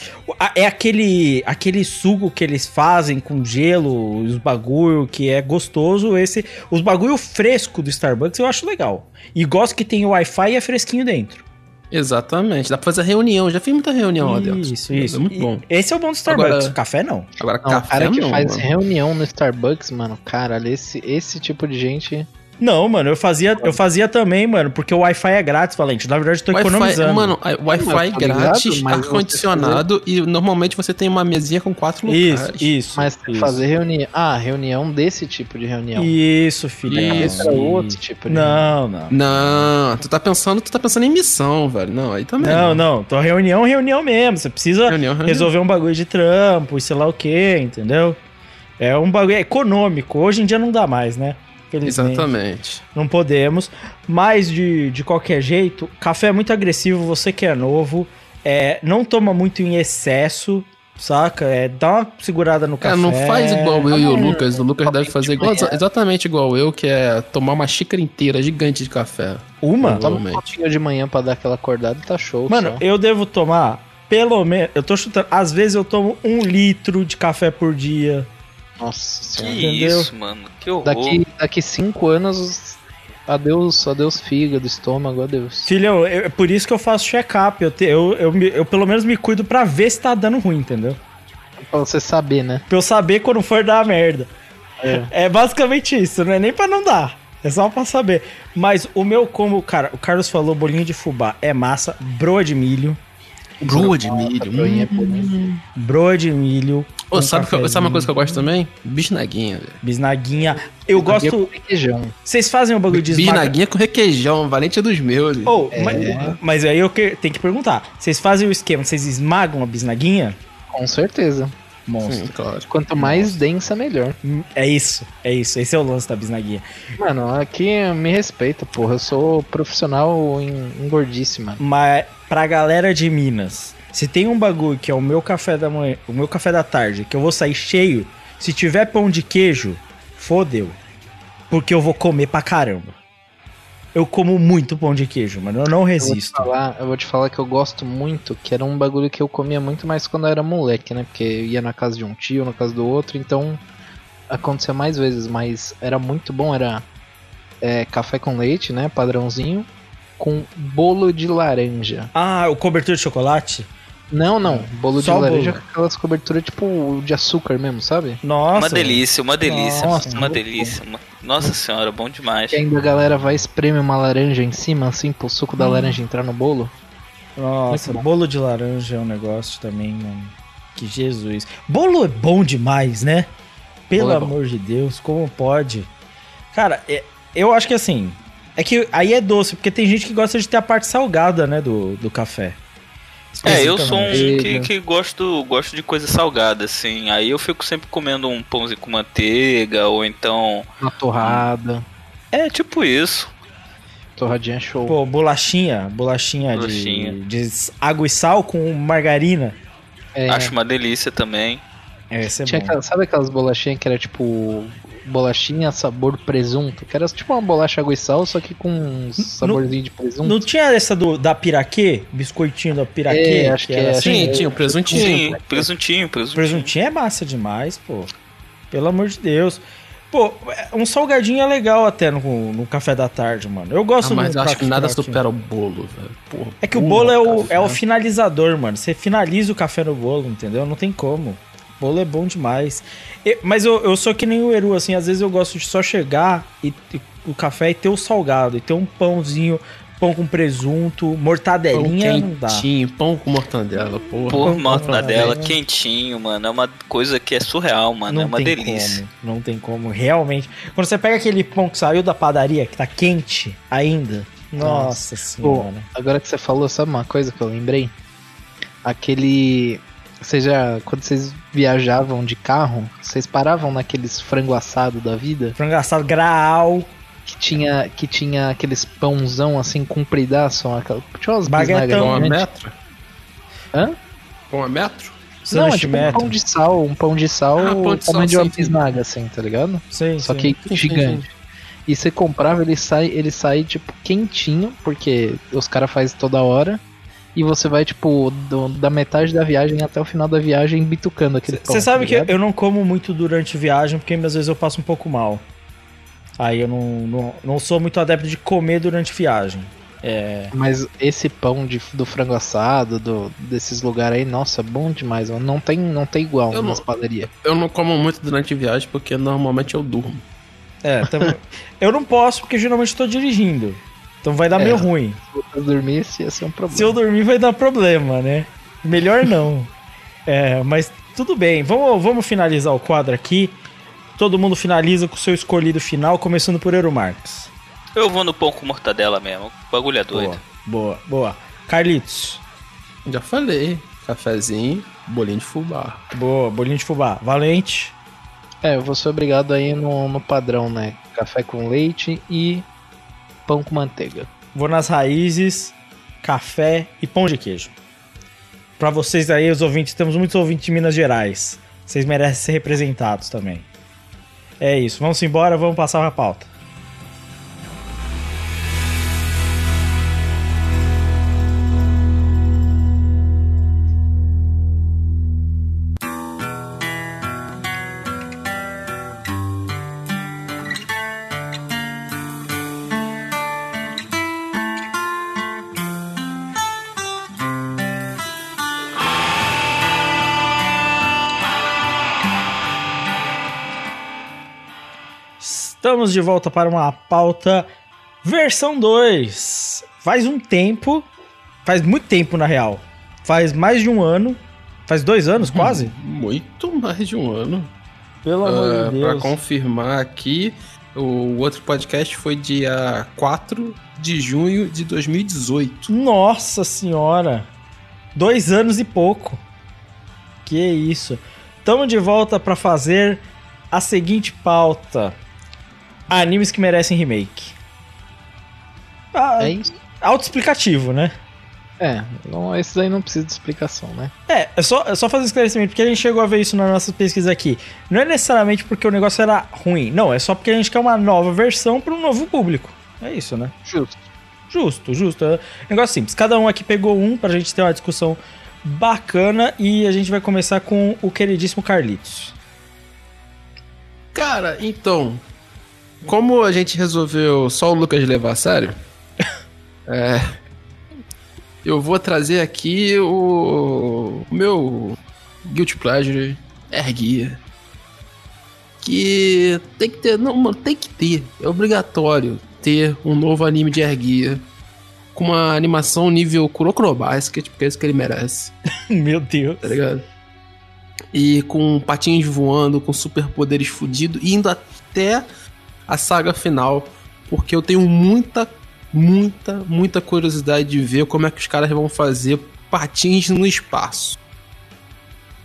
É aquele, aquele suco que eles fazem com gelo, os bagulho que é gostoso. Esse, os bagulho fresco do Starbucks eu acho legal. E gosto que tem o Wi-Fi e é fresquinho dentro. Exatamente, dá pra fazer reunião, já fiz muita reunião lá dentro. Isso, isso. É muito E bom. Esse é o bom do Starbucks. Agora- Café não. Agora, Não, o café cara que não, faz mano. reunião no Starbucks, mano, caralho, esse, esse tipo de gente. Não, mano, eu fazia, eu fazia também, mano, porque o Wi-Fi é grátis, Valente. Na verdade, eu tô Wi-Fi, economizando. mano, a- Wi-Fi tá grátis, ar-condicionado e normalmente você tem uma mesinha com quatro locais. isso, isso. Mas isso. fazer reunião. Ah, reunião desse tipo de reunião. Isso, filho. Isso. Era outro tipo de Não, não. Não, tu tá pensando, tu tá pensando em missão, velho. Não, aí também. Não, não. Tô reunião, reunião mesmo. Você precisa Reunião, reunião. resolver um bagulho de trampo e sei lá o que, entendeu? É um bagulho econômico. Hoje em dia não dá mais, né? Felizmente. Exatamente. Não podemos. Mas de, de qualquer jeito, café é muito agressivo, você que é novo. É, não toma muito em excesso, saca? É, dá uma segurada no café. Cara, não faz igual eu e o Hum, Lucas. O Lucas deve fazer igual, manhã. exatamente igual eu, que é tomar uma xícara inteira gigante de café. Uma? Toma um copinho de manhã pra dar aquela acordada e tá show. Mano, só. eu devo tomar pelo menos. Eu tô chutando. Às vezes eu tomo um litro de café por dia. Nossa Que senhora. Entendeu? isso, mano. Que horror. Daqui, daqui cinco anos, adeus, adeus fígado, estômago, adeus. Filhão, eu- é por isso que eu faço check-up. Eu, eu, eu, eu pelo menos me cuido pra ver se tá dando ruim, entendeu? Pra você saber, né? Pra eu saber quando for dar merda. É. É basicamente isso, não é nem pra não dar. É só pra saber. Mas o meu como, cara, o Carlos falou bolinho de fubá é massa, broa de milho, Broa de milho. É Hum. broa de milho. Ô, com sabe, que sabe uma coisa que eu gosto também? Bisnaguinha, velho. Bisnaguinha. Eu Sabia gosto. com requeijão. Vocês fazem um bagulho de esmaga... Bisnaguinha com requeijão, valente é dos meus. Oh, É. mas, mas aí eu que- tenho que perguntar. Vocês fazem o esquema, vocês esmagam a bisnaguinha? Com certeza. Monstro. Sim, claro. Quanto mais densa, melhor. Hum, É isso, é isso. Esse é o lance da bisnaguinha. Mano, aqui me respeita, porra. Eu sou profissional em, em mano. Mas pra galera de Minas, se tem um bagulho que é o meu café da manhã, o meu café da tarde, que eu vou sair cheio, se tiver pão de queijo, fodeu. Porque eu vou comer pra caramba. Eu como muito pão de queijo, mano. Eu não Eu vou, resisto. falar, eu vou te falar que eu gosto muito, que era um bagulho que eu comia muito mais quando eu era moleque, né? Porque eu ia na casa de um tio, na casa do outro, então acontecia mais vezes, mas era muito bom, era é, café com leite, né? Padrãozinho, com bolo de laranja. Ah, o cobertor de chocolate? Não, não, bolo Só de laranja bolo. com aquelas coberturas tipo de açúcar mesmo, sabe? Nossa. Uma delícia, uma delícia, Nossa, uma delícia. uma- Nossa senhora, bom demais. Que ainda a galera vai espremer uma laranja em cima, assim, pro suco da laranja entrar no bolo. Nossa, bolo de laranja é um negócio também, mano. Que Jesus. Bolo é bom demais, né? Pelo é amor de Deus, como pode? Cara, é- eu acho que assim. É que aí é doce, porque tem gente que gosta de ter a parte salgada, né, do, do café. É, eu sou um que, que gosto, gosto de coisa salgada, assim. Aí eu fico sempre comendo um pãozinho com manteiga, ou então. Uma torrada. É tipo isso. Torradinha é show. Pô, bolachinha, bolachinha, Bolachinha. De, de água e sal com margarina. É, Acho uma delícia também. É, é tinha bom. aquela- sabe aquelas bolachinhas que era tipo bolachinha sabor presunto? Que era tipo uma bolacha água e sal, só que com um saborzinho de presunto. Não tinha essa do, da piraquê? Biscoitinho da piraquê? É, acho que era é, assim? Sim, tinha o presuntinho. Presuntinho, presuntinho. Presuntinho é massa demais, pô. Pelo amor de Deus. Pô, um salgadinho é legal até no, no café da tarde, mano. Eu gosto Ah, mas eu acho que nada supera o bolo, velho. Porra, É que o bolo é o, café. é o finalizador, mano. Você finaliza o café no bolo, entendeu? Não tem como. O bolo é bom demais. E- mas eu, eu sou que nem o Eru, assim, às vezes eu gosto de só chegar e, e o café e ter o salgado, e ter um pãozinho, pão com presunto, Pão mortadelinha, não dá. quentinho, pão com mortandela, porra. Por Pão mortadela, quentinho, mano. É uma coisa que é surreal, mano. é uma tem delícia. como, não tem como, realmente. Quando você pega aquele pão que saiu da padaria, que tá quente ainda, nossa Pô, senhora. agora que você falou, sabe uma coisa que eu lembrei? Aquele. Vocês já. Quando vocês viajavam de carro, vocês paravam naqueles frango assado da vida? Frango assado graal, Que tinha, que tinha aqueles pãozão assim compridaço, aquela, tinha umas Baguetão, bisnagas Pão a metro? Hã? Pão a metro? Não, é tipo um pão de sal, um pão de sal, Ah, pão de tamanho sal, de uma sim, sim. bisnaga, assim, tá ligado? Sim, Só sim. que gigante. E você comprava, ele sai, ele sai tipo quentinho, porque os caras fazem toda hora. E você vai, tipo, do- da metade da viagem até o final da viagem bitucando aquele pão. Você sabe tá que eu não como muito durante viagem, porque às vezes eu passo um pouco mal. Aí eu não, não, não sou muito adepto de comer durante viagem. É. Mas esse pão de, do frango assado, do, desses lugares aí, nossa, bom demais. Não tem, não tem igual Eu nas padarias. Eu não como muito durante a viagem porque normalmente eu durmo. É, tam- eu não posso porque geralmente estou dirigindo. Então vai dar É. meio ruim. Se eu dormisse, ia ser um problema. Se eu dormir vai dar problema, né? Melhor não. É, mas tudo bem. Vamos, vamos finalizar o quadro aqui. Todo mundo finaliza com o seu escolhido final, começando por Eero Marques. Eu vou no pão com mortadela mesmo. O bagulho é doido. Boa, boa, boa. Carlitos. Já falei. Cafezinho, bolinho de fubá. Boa, bolinho de fubá. Valente. É, eu vou ser obrigado aí no, no padrão, né? Café com leite e pão com manteiga. Vou nas raízes, café e pão de queijo. Pra vocês aí, os ouvintes, temos muitos ouvintes de Minas Gerais. Vocês merecem ser representados também. É isso, vamos embora, vamos passar a pauta. Estamos de volta para uma pauta versão 2. Faz um tempo, faz muito tempo na real. Faz mais de um ano, faz dois anos quase. Muito mais de um ano. Pelo Ah, amor de pra Deus. confirmar aqui, o outro podcast foi dia 4 de junho de 2018. Nossa senhora! Dois anos e pouco. Que isso. Estamos de volta para fazer a seguinte pauta: Animes que merecem remake. Ah, É isso? Autoexplicativo, né? É, não, esses aí não precisa de explicação, né? É, é só, é só fazer um esclarecimento, porque a gente chegou a ver isso na nossa pesquisa aqui. Não é necessariamente porque o negócio era ruim, não, é só porque a gente quer uma nova versão para um novo público. É isso, né? Justo. Justo, justo. É um negócio simples. Cada um aqui pegou um pra gente ter uma discussão bacana e a gente vai começar com o queridíssimo Carlitos. Cara, então, como a gente resolveu só o Lucas levar a sério, é, eu vou trazer aqui o, o meu Guilty Pleasure Erguia. Que tem que ter, não, mano, tem que ter, é obrigatório ter um novo anime de Erguia com uma animação nível Kurokuro Basket, porque é isso que ele merece Meu Deus. tá ligado? E com patinhos voando, com superpoderes fudidos, indo até a saga final, porque eu tenho muita, muita, muita curiosidade de ver como é que os caras vão fazer patins no espaço.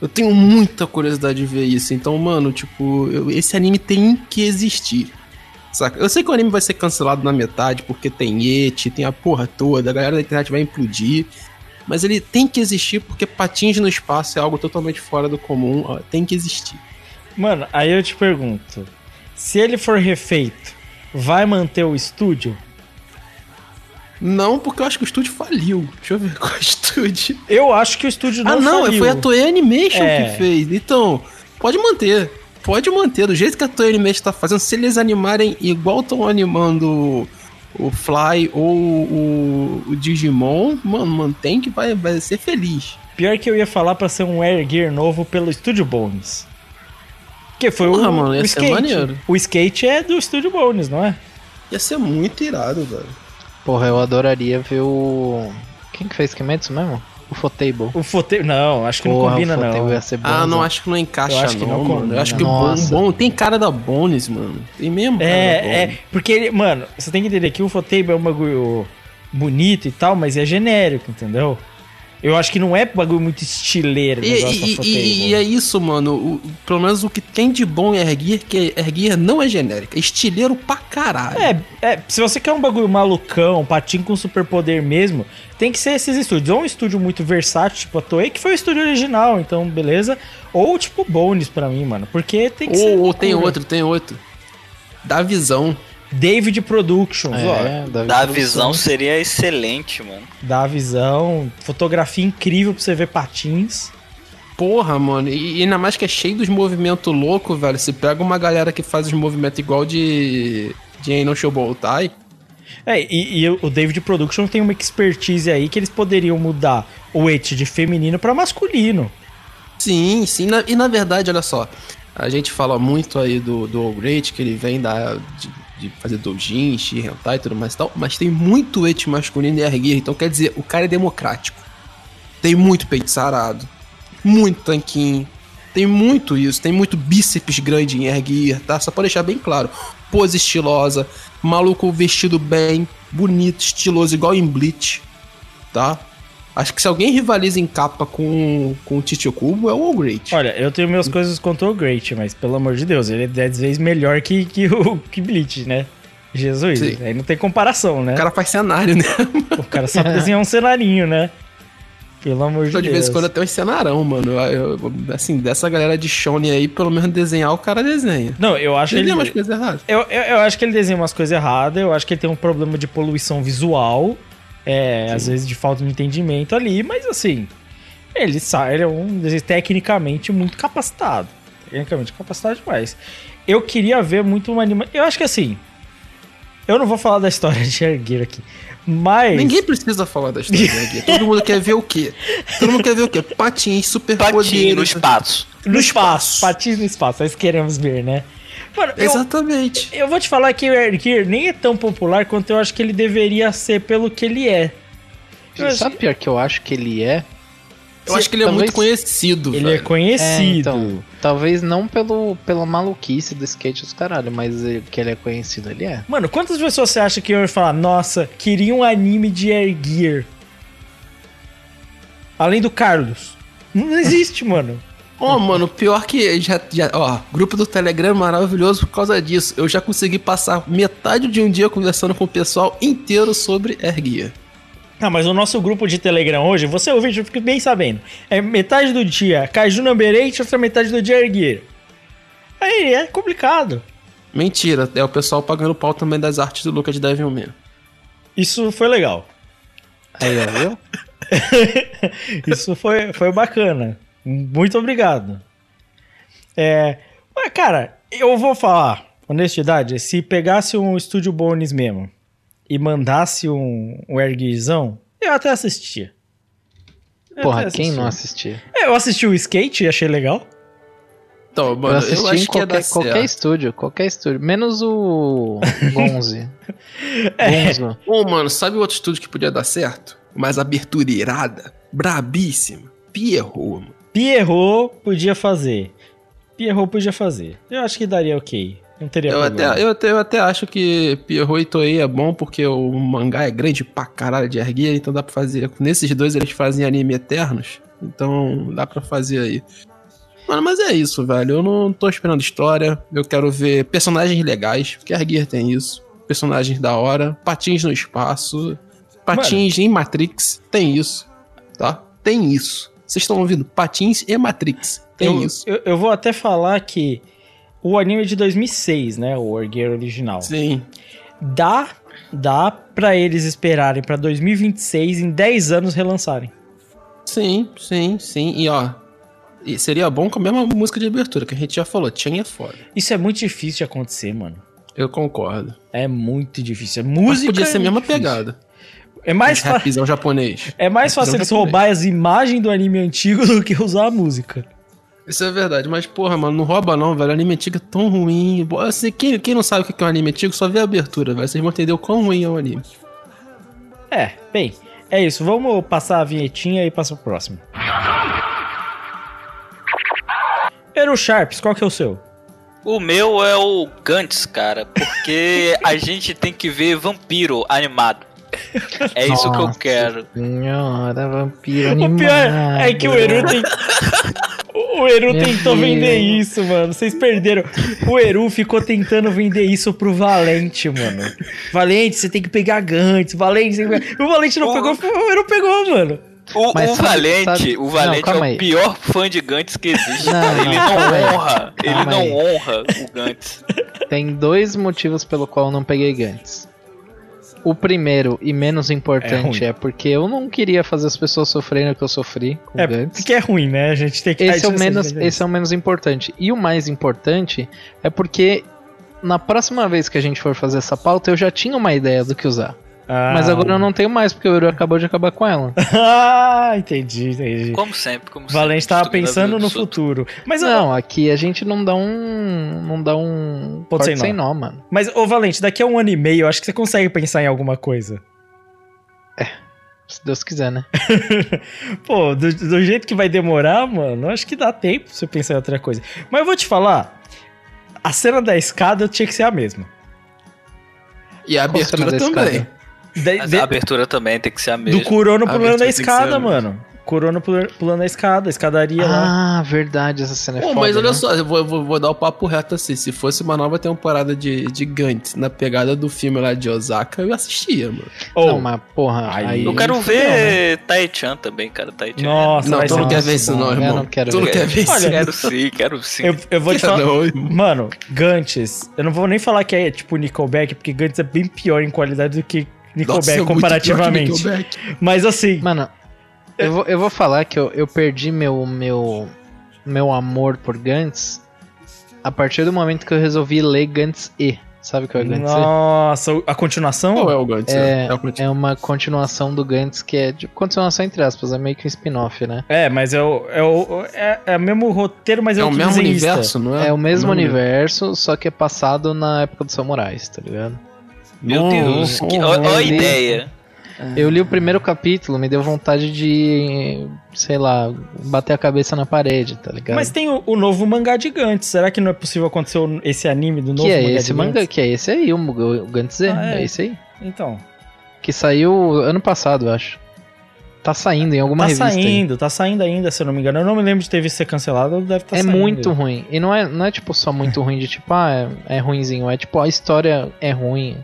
Eu tenho muita curiosidade de ver isso. Então, mano, tipo, eu- esse anime tem que existir. Saca? Eu sei que o anime vai ser cancelado na metade porque tem Yeti, tem a porra toda, a galera da internet vai implodir. Mas ele tem que existir porque patins no espaço é algo totalmente fora do comum. ó, tem que existir. Mano, aí eu te pergunto: se ele for refeito, vai manter o estúdio? Não, porque eu acho que o estúdio faliu. Deixa eu ver qual é o estúdio. Eu acho que o estúdio não ah, não, faliu. foi a Toei Animation É. que fez. Então, pode manter. Pode manter. Do jeito que a Toei Animation tá fazendo, se eles animarem igual estão animando o Fly ou o, o Digimon, mano, mantém que vai, vai ser feliz. Pior que eu ia falar pra ser um Air Gear novo pelo Studio Bones. Que foi Porra, o, mano, ia o ser skate. maneiro. O skate é do Studio Bones, não é? Ia ser muito irado, velho. Porra, eu adoraria ver o. Quem que fez Kimetsu mesmo? O Fotable. O Fote... Não, acho que não Porra, combina, Fotable não. ia ser bom. Ah, não, acho que não encaixa, Eu acho que não, não mano. combina. Eu acho que o bom, Nossa. bom tem cara da Bones, mano. Tem mesmo cara da É, Bones. é, porque ele, mano, você tem que entender que o Fotable é um bagulho bonito e tal, mas é genérico, entendeu? Eu acho que não é bagulho muito estileiro E, e- e- e é isso, mano. O- pelo menos o que tem de bom em Erguir, que Erguir não é genérica. É estileiro pra caralho. É, é, se você quer um bagulho malucão, um patinho com superpoder mesmo, tem que ser esses estúdios. Ou um estúdio muito versátil, tipo a Toei, que foi o estúdio original, então beleza. Ou tipo Bones pra mim, mano. Porque tem que ser. Ou, ou tem outro, tem outro. Da visão. David Productions, ó. É, da, Da visão seria excelente, mano. Dá visão, fotografia incrível pra você ver patins. Porra, mano. E, e ainda mais que é cheio dos movimentos loucos, velho. Se pega uma galera que faz os movimentos igual de. De Eino Shobotai. É, e, e o David Production tem uma expertise aí que eles poderiam mudar o et de feminino pra masculino. Sim, sim. Na- e na verdade, olha só. A gente fala muito aí do, do All Great, que ele vem da, de, de fazer doujinshi, hentai e tudo mais e tal. Mas tem muito et masculino e erguer. Então quer dizer, o cara é democrático. Tem muito peito sarado. Muito tanquinho. Tem muito isso. Tem muito bíceps grande em erguer, tá? Só pra deixar bem claro. Pose estilosa. Maluco vestido bem. Bonito, estiloso, igual em Bleach. Tá? Acho que se alguém rivaliza em capa com, com o Titio Cubo é o All Great. Olha, eu tenho minhas coisas contra o Great, mas pelo amor de Deus, ele é 10 vezes melhor que, que o que Bleach, né? Jesus, Sim. aí não tem comparação, né? O cara faz cenário, né? O cara sabe desenhar um cenarinho, né? Pelo amor de Só de Deus. vez em quando até um cenarão, mano. Eu- eu- assim, dessa galera de Shonen aí, pelo menos desenhar, o cara desenha. Não, eu acho Ele ele. é umas coisas erradas. Eu, eu, eu acho que ele desenha umas coisas erradas, eu acho que ele tem um problema de poluição visual, é, às vezes de falta de entendimento ali, mas assim, ele sai, ele é um tecnicamente muito capacitado. Tecnicamente capacitado demais. Eu queria ver muito uma anima. Eu acho que assim. Eu não vou falar da história de Erguer aqui. Mas. Ninguém precisa falar da história aqui. Todo mundo quer ver o quê? Todo mundo quer ver o quê? Patins, super Patinho no espaço. no espaço. Patins no espaço, nós queremos ver, né? Mano, eu, Exatamente. eu vou te falar que o Erguer nem é tão popular quanto eu acho que ele deveria ser pelo que ele é. Eu acho Sabe pior que eu acho que ele é? Eu acho que ele é Talvez- muito conhecido, Ele é velho. conhecido. É, então, talvez não pelo, pela maluquice do skate os caralho, mas que ele é conhecido, ele é. Mano, quantas pessoas você acha que iam falar, nossa, queria um anime de Air Gear? Além do Carlos. Não existe, mano. Ó, mano, pior que já, já. Ó, grupo do Telegram maravilhoso por causa disso. Eu já consegui passar metade de um dia conversando com o pessoal inteiro sobre Erguia. Ah, mas o nosso grupo de Telegram hoje, você ouvinte, eu fico bem sabendo. É metade do dia Kaiju Number 8, outra metade do dia Gear. Aí é complicado. Mentira, é o pessoal pagando pau também das artes do Lucas Devilman. Isso foi legal. Aí, ó, viu? Isso foi, foi bacana. Muito obrigado. É, mas, cara, eu vou falar, honestidade, se pegasse um Estúdio Bones mesmo e mandasse um, um Air Gearzão, eu até assistia. Eu Porra, até quem não assistia. assistia? É, Eu assisti o Skate e achei legal. Então, mano, eu assisti acho em qualquer, qualquer estúdio, qualquer estúdio. Menos o Gonze. É. Gonzo. Ô, mano, sabe outro estúdio que podia dar certo? Mais abertura irada, brabíssima. Pierrot, mano. Pierrot podia fazer. Pierrot podia fazer. Eu acho que daria ok. Não teria Eu problema. até, eu, até, eu até acho que Pierrot e Toei é bom porque o mangá é grande pra caralho de erguia, então dá pra fazer. Nesses dois eles fazem anime eternos, então dá pra fazer aí. Mano, mas é isso, velho. Eu não tô esperando história. Eu quero ver personagens legais, porque Gear tem isso. Personagens da hora, patins no espaço, patins em Matrix, tem isso, tá? Tem isso. Vocês estão ouvindo? Patins e Matrix, tem eu, isso. Eu, eu vou até falar que o anime é de 2006, né? O Wargear original. Sim. Dá, dá pra eles esperarem pra 2026 em 10 anos relançarem. Sim, sim, sim. E ó, e seria bom com a mesma música de abertura, que a gente já falou. Chain é foda. Isso é muito difícil de acontecer, mano. Eu concordo. É muito difícil. É Mas música. podia ser a é mesma difícil. pegada. É mais, Rapzão japonês. é mais fácil eles roubar as imagens do anime antigo do que usar a música. Isso é verdade, mas porra, mano, não rouba não, velho. O anime antigo é tão ruim. Assim, quem, quem não sabe o que é um anime antigo, só vê a abertura, velho. Vocês vão entender o quão ruim é o anime. É, bem, é isso. Vamos passar a vinhetinha e passar pro próximo. Eru Sharps, qual que é o seu? O meu é o Gantz, cara, porque a gente tem que ver vampiro animado. É isso que eu Nossa quero. Senhora, vampiro O animado. pior é que o Eru tem. O Eru Meu tentou vender isso, mano. Vocês perderam. O Eru ficou tentando vender isso pro Valente, mano. Valente, você tem que pegar Gantz. Valente, você tem que pegar... O Valente não Oh. pegou, o Eru pegou, mano. O, o sabe- Valente, sabe- o Valente Não, é aí. o pior fã de Gantz que existe. Não, ele não honra, ele Calma não aí. honra o Gantz. Tem dois motivos pelo qual eu não peguei Gantz. O primeiro e menos É importante ruim. é, porque eu não queria fazer as pessoas sofrerem o que eu sofri com É, porque é ruim, né? A gente tem que. Esse é, o menos, esse é o menos importante. E o mais importante é porque na próxima vez que a gente for fazer essa pauta, eu já tinha uma ideia do que usar. Ah. Mas agora eu não tenho mais, porque o Euro acabou de acabar com ela. ah, entendi, entendi. Como sempre, como sempre. Valente tava destruindo a pensando no futuro. Mas, Não, aqui a gente não dá um. Não dá um. Ponto sem corte nó. sem nó, mano. mas, ô Valente, daqui a um ano e meio, eu acho que você consegue pensar em alguma coisa. Se Deus quiser, né? Pô, do, do jeito que vai demorar, mano, eu acho que dá tempo pra você pensar em outra coisa. Mas eu vou te falar, a cena da escada tinha que ser a mesma. E a abertura também. De- Mas de- a abertura também tem que ser a mesma. do Kurono A pulando a escada, mano. Pula- pulando a escada, a escadaria lá. Ah, verdade, essa cena é Pô, foda, mas olha né? só, eu vou, vou- vou dar o papo reto assim. Se fosse uma nova temporada de, de Gantz na pegada do filme lá de Osaka, eu assistia, mano. Ou- Não, mas porra, Aí- aí... Eu quero Não, ver Tai-chan também, cara. Tai-Chan. Nossa, não, tu não quer ver isso não, bom, eu irmão. não quero tu não ver. quer ver isso. Olha, Quero sim, quero sim. Eu, eu vou te falar. Não, irmão. Mano, Gantz, eu não vou nem falar que é tipo Nickelback, porque Gantz é bem pior em qualidade do que Nickelback é muito pior que comparativamente. Nickelback. Mas assim, Mano, eu vou, eu vou falar que eu, eu perdi meu, meu, meu amor por Gantz a partir do momento que eu resolvi ler Gantz E. Sabe o que é o Gantz E? nossa, a continuação? Qual é o Gantz? É, É o é uma continuação do Gantz que é de continuação entre aspas, é meio que um spin-off, né? É, mas é o, é o, é, é o mesmo roteiro, mas é, É o mesmo desenhista. universo, não é? É o mesmo É universo, só que é passado na época dos samurais, tá ligado? Meu Deus, que, ó, ó a é ideia. Eu li o primeiro capítulo, me deu vontade de, sei lá, bater a cabeça na parede, tá ligado? Mas tem o, o novo mangá de Gantz. Será que não é possível acontecer esse anime do novo que é mangá esse de manga, Gantz? que é esse aí, o, o Gantz Z, Ah, é? é esse aí. Então, Que saiu ano passado, eu acho. Tá saindo em alguma tá revista. aí. saindo, tá saindo ainda, se eu não me engano. Eu não me lembro de ter visto ser cancelado, deve estar é saindo. muito ruim. E não é, não é tipo só muito ruim de tipo, ah, é, é ruinzinho. É tipo, a história é ruim.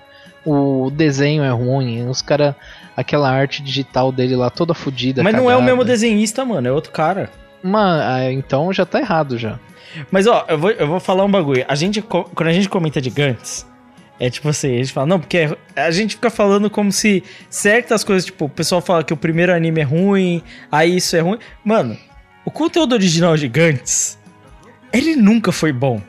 O desenho é ruim. Os caras. Aquela arte digital dele lá toda fodida. Mas não é o cagada. mesmo desenhista, mano, é outro cara. Mano, ah, então já tá errado já. Mas ó, eu vou, eu vou falar um bagulho. A gente, quando a gente comenta de Gantz, é tipo assim, a gente fala, não, porque é- a gente fica falando como se certas coisas, tipo, o pessoal fala que o primeiro anime é ruim, aí isso é ruim. Mano, o conteúdo original de Gantz, ele nunca foi bom.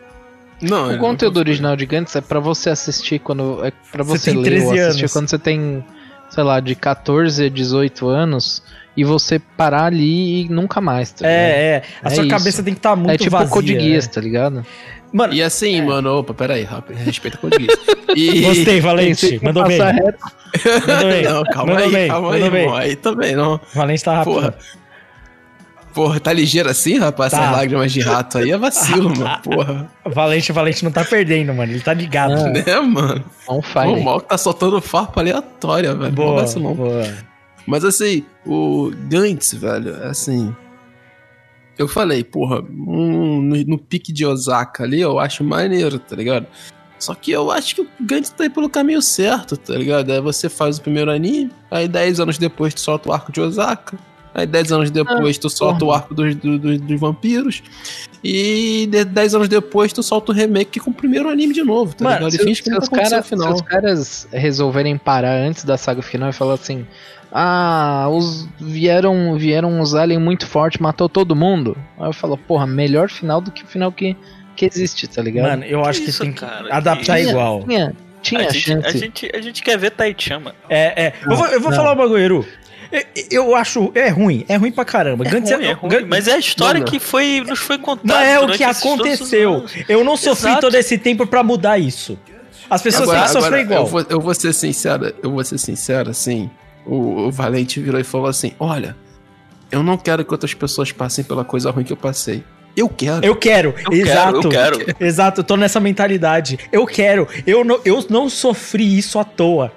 Não, O conteúdo nunca- original de Gantz é pra você assistir quando. É pra Você você, tem ler ou 13 assistir anos. quando você tem, sei lá, de 14 a 18 anos e você parar ali e nunca mais, tá ligado? É, é. A É sua isso. cabeça tem que estar muito é tipo vazia. o Code Geass, né? tá ligado? Mano, E assim, mano, opa, peraí, rápido, respeita o português. E... gostei, Valente. Mandou bem. reto. Mandou bem. Não, calma mandou aí, bem, calma aí, mandou bem. irmão. Aí também, não. Valente tá rápido. Porra. Porra, tá ligeiro assim, rapaz? Tá. Essas lágrimas de rato aí é vacilo, mano. Porra. Valente, Valente não tá perdendo, mano. Ele tá ligado. Ah, Né, mano? On O fire. mal que tá soltando farpa aleatória, velho. Boa, vacilão. boa. Mas assim, o Gantz, velho, assim. Eu falei, porra, um- no, no pique de Osaka ali, eu acho maneiro, tá ligado? Só que eu acho que o Gantz tá aí pelo caminho certo, tá ligado? Aí você faz o primeiro anime, aí 10 anos depois tu solta o arco de Osaka. Aí 10 anos depois tu solta o arco dos, do- do- dos vampiros. E 10 anos depois tu solta o remake com o primeiro anime de novo, tá Mano, ligado? Se, se que não os cara, o final. se os caras resolverem parar antes da saga final e falar assim: Ah, os vieram, vieram uns aliens muito fortes, matou todo mundo. Aí eu falo, porra, melhor final do que o final que, que existe, tá ligado? Mano, eu acho que isso, tem que cara? adaptar Que- igual. Tinha, tinha a, gente, chance. a, gente, a gente quer ver Taichan, mano. É, é. eu vou, eu vou não. falar um bagulho, Eru. Eu, eu acho. É ruim, é ruim pra caramba. É Gantz ruim, é ruim, Gan- mas é a história Mano. que foi, nos foi contada. Não é o que aconteceu. Eu não sofri Exato. todo esse tempo pra mudar isso. As pessoas Agora- têm que sofrer igual. Eu vou, eu vou ser sincero, eu vou ser sincero, assim. O, o Valente virou e falou assim: Olha, eu não quero que outras pessoas passem pela coisa ruim que eu passei. Eu quero. Eu quero, Eu exato. quero, eu quero. Exato, eu tô nessa mentalidade. Eu quero. Eu não, eu não sofri isso à toa.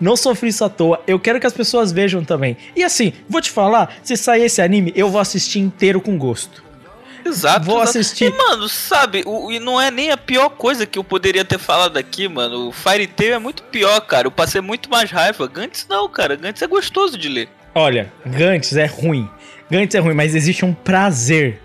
Não sofri isso à toa. Eu quero que as pessoas vejam também. E assim, vou te falar, se sair esse anime, eu vou assistir inteiro com gosto. Exato. Vou exato. assistir. E, mano, sabe, o, e não é nem a pior coisa que eu poderia ter falado aqui, mano. O Fire Tail é muito pior, cara. Eu passei muito mais raiva. Gantz não, cara. Gantz é gostoso de ler. Olha, Gantz é ruim. Gantz é ruim, mas existe um prazer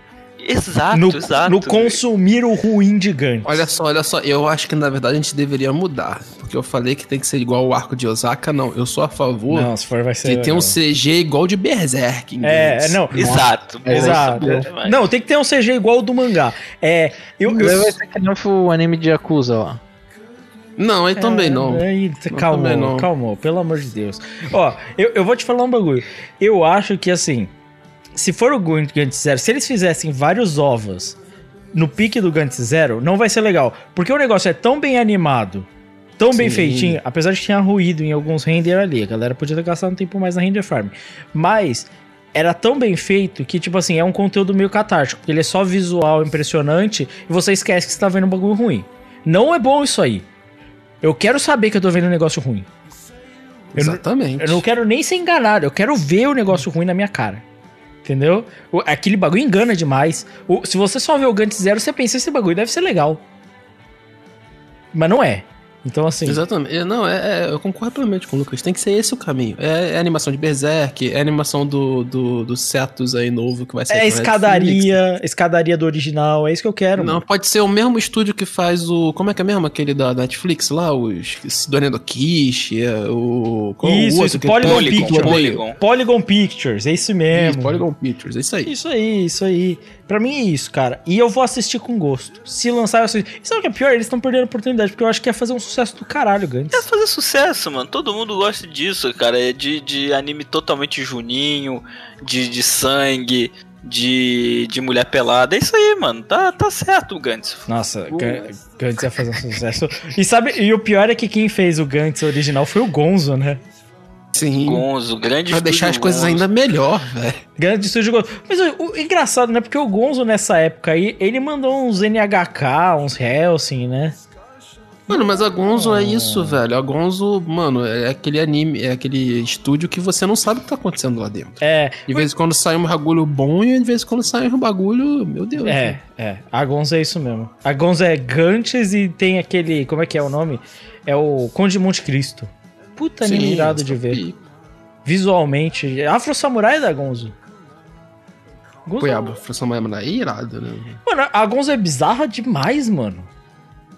Exato, no, exato. no consumir o ruim de Gantz. Olha só, olha só, eu acho que na verdade a gente deveria mudar. Porque eu falei que tem que ser igual o arco de Osaka, não. Eu sou a favor Não, se for vai ser. que tem um. CG igual de Berserk. em É, não. Exato. É, Exato. É. Não, tem que ter um CG igual o do mangá. É. Eu, eu, Vai ser que nem o anime de Yakuza lá. Não, aí também não. Aí, Não, também calmou, não. calmou, pelo amor de Deus. Ó, eu, eu vou te falar um bagulho. Eu acho que assim, se for o Gantz Zero, se eles fizessem vários ovos no pique do Gantz Zero, não vai ser legal. Porque o negócio é tão bem animado, tão bem Sim. feitinho, apesar de que tinha ruído em alguns render ali. A galera podia ter gastado um tempo mais na render farm. Mas era tão bem feito que, tipo assim, é um conteúdo meio catártico. Porque ele é só visual impressionante e você esquece que você tá vendo um bagulho ruim. Não é bom isso aí. Eu quero saber que eu tô vendo um negócio ruim. Eu não- Exatamente. Eu não quero nem ser enganado, eu quero ver o negócio ruim na minha cara. Entendeu? O- aquele bagulho engana demais. O- se você só vê o Gantz Zero, você pensa, esse bagulho deve ser legal. Mas não é. Então, assim. Exatamente. É, Não, é, é, eu concordo plenamente com o Lucas. Tem que ser esse o caminho. É, é animação de Berserk, é animação do, do, do Cetus aí novo que vai ser. É escadaria, escadaria do original, é isso que eu quero. Não, mano. pode ser o mesmo estúdio que faz o. Como é que é mesmo? Aquele da Netflix lá? Os. Donendo Kish, é, o. qual o Isso, outro isso, Polygon Polygon, Pictures. Polygon. Polygon Pictures, é isso mesmo. Isso, Polygon Pictures, é isso aí. Isso aí, isso aí. Pra mim é isso, cara. E eu vou assistir com gosto. Se lançar, eu assisto. E sabe o que é pior? Eles estão perdendo a oportunidade, porque eu acho que ia fazer um sucesso do caralho, Gantz. É fazer sucesso, mano. Todo mundo gosta disso, cara. É de, de anime totalmente juninho, de, de sangue, de, de mulher pelada. É isso aí, mano. Tá, tá certo o Gantz. Nossa, Ga- Gantz ia fazer um sucesso. E sabe, e o pior é que quem fez o Gantz original foi o Gonzo, né? Sim. Gonzo, grande Pra deixar as coisas Gonzo. ainda melhor, velho. Grande estúdio Gonzo. Mas o, o engraçado, né? Porque o Gonzo nessa época aí, ele mandou uns NHK, uns Helsing, né? Mano, mas a Gonzo é isso, velho. A Gonzo, mano, é aquele anime, é aquele estúdio que você não sabe o que tá acontecendo lá dentro. É, De vez em quando sai um bagulho bom e de vez em quando sai um bagulho. Meu Deus. é, é. A Gonzo é isso mesmo. A Gonzo é Gantz e tem aquele. Como é que é o nome? É o Conde de Monte Cristo. Puta anime Sim, irado de ver. Visualmente. Afro Samurai é da Gonzo. Gonzo Goiaba, Fração Maia é irado, né? Mano, a Gonzo é bizarra demais, mano.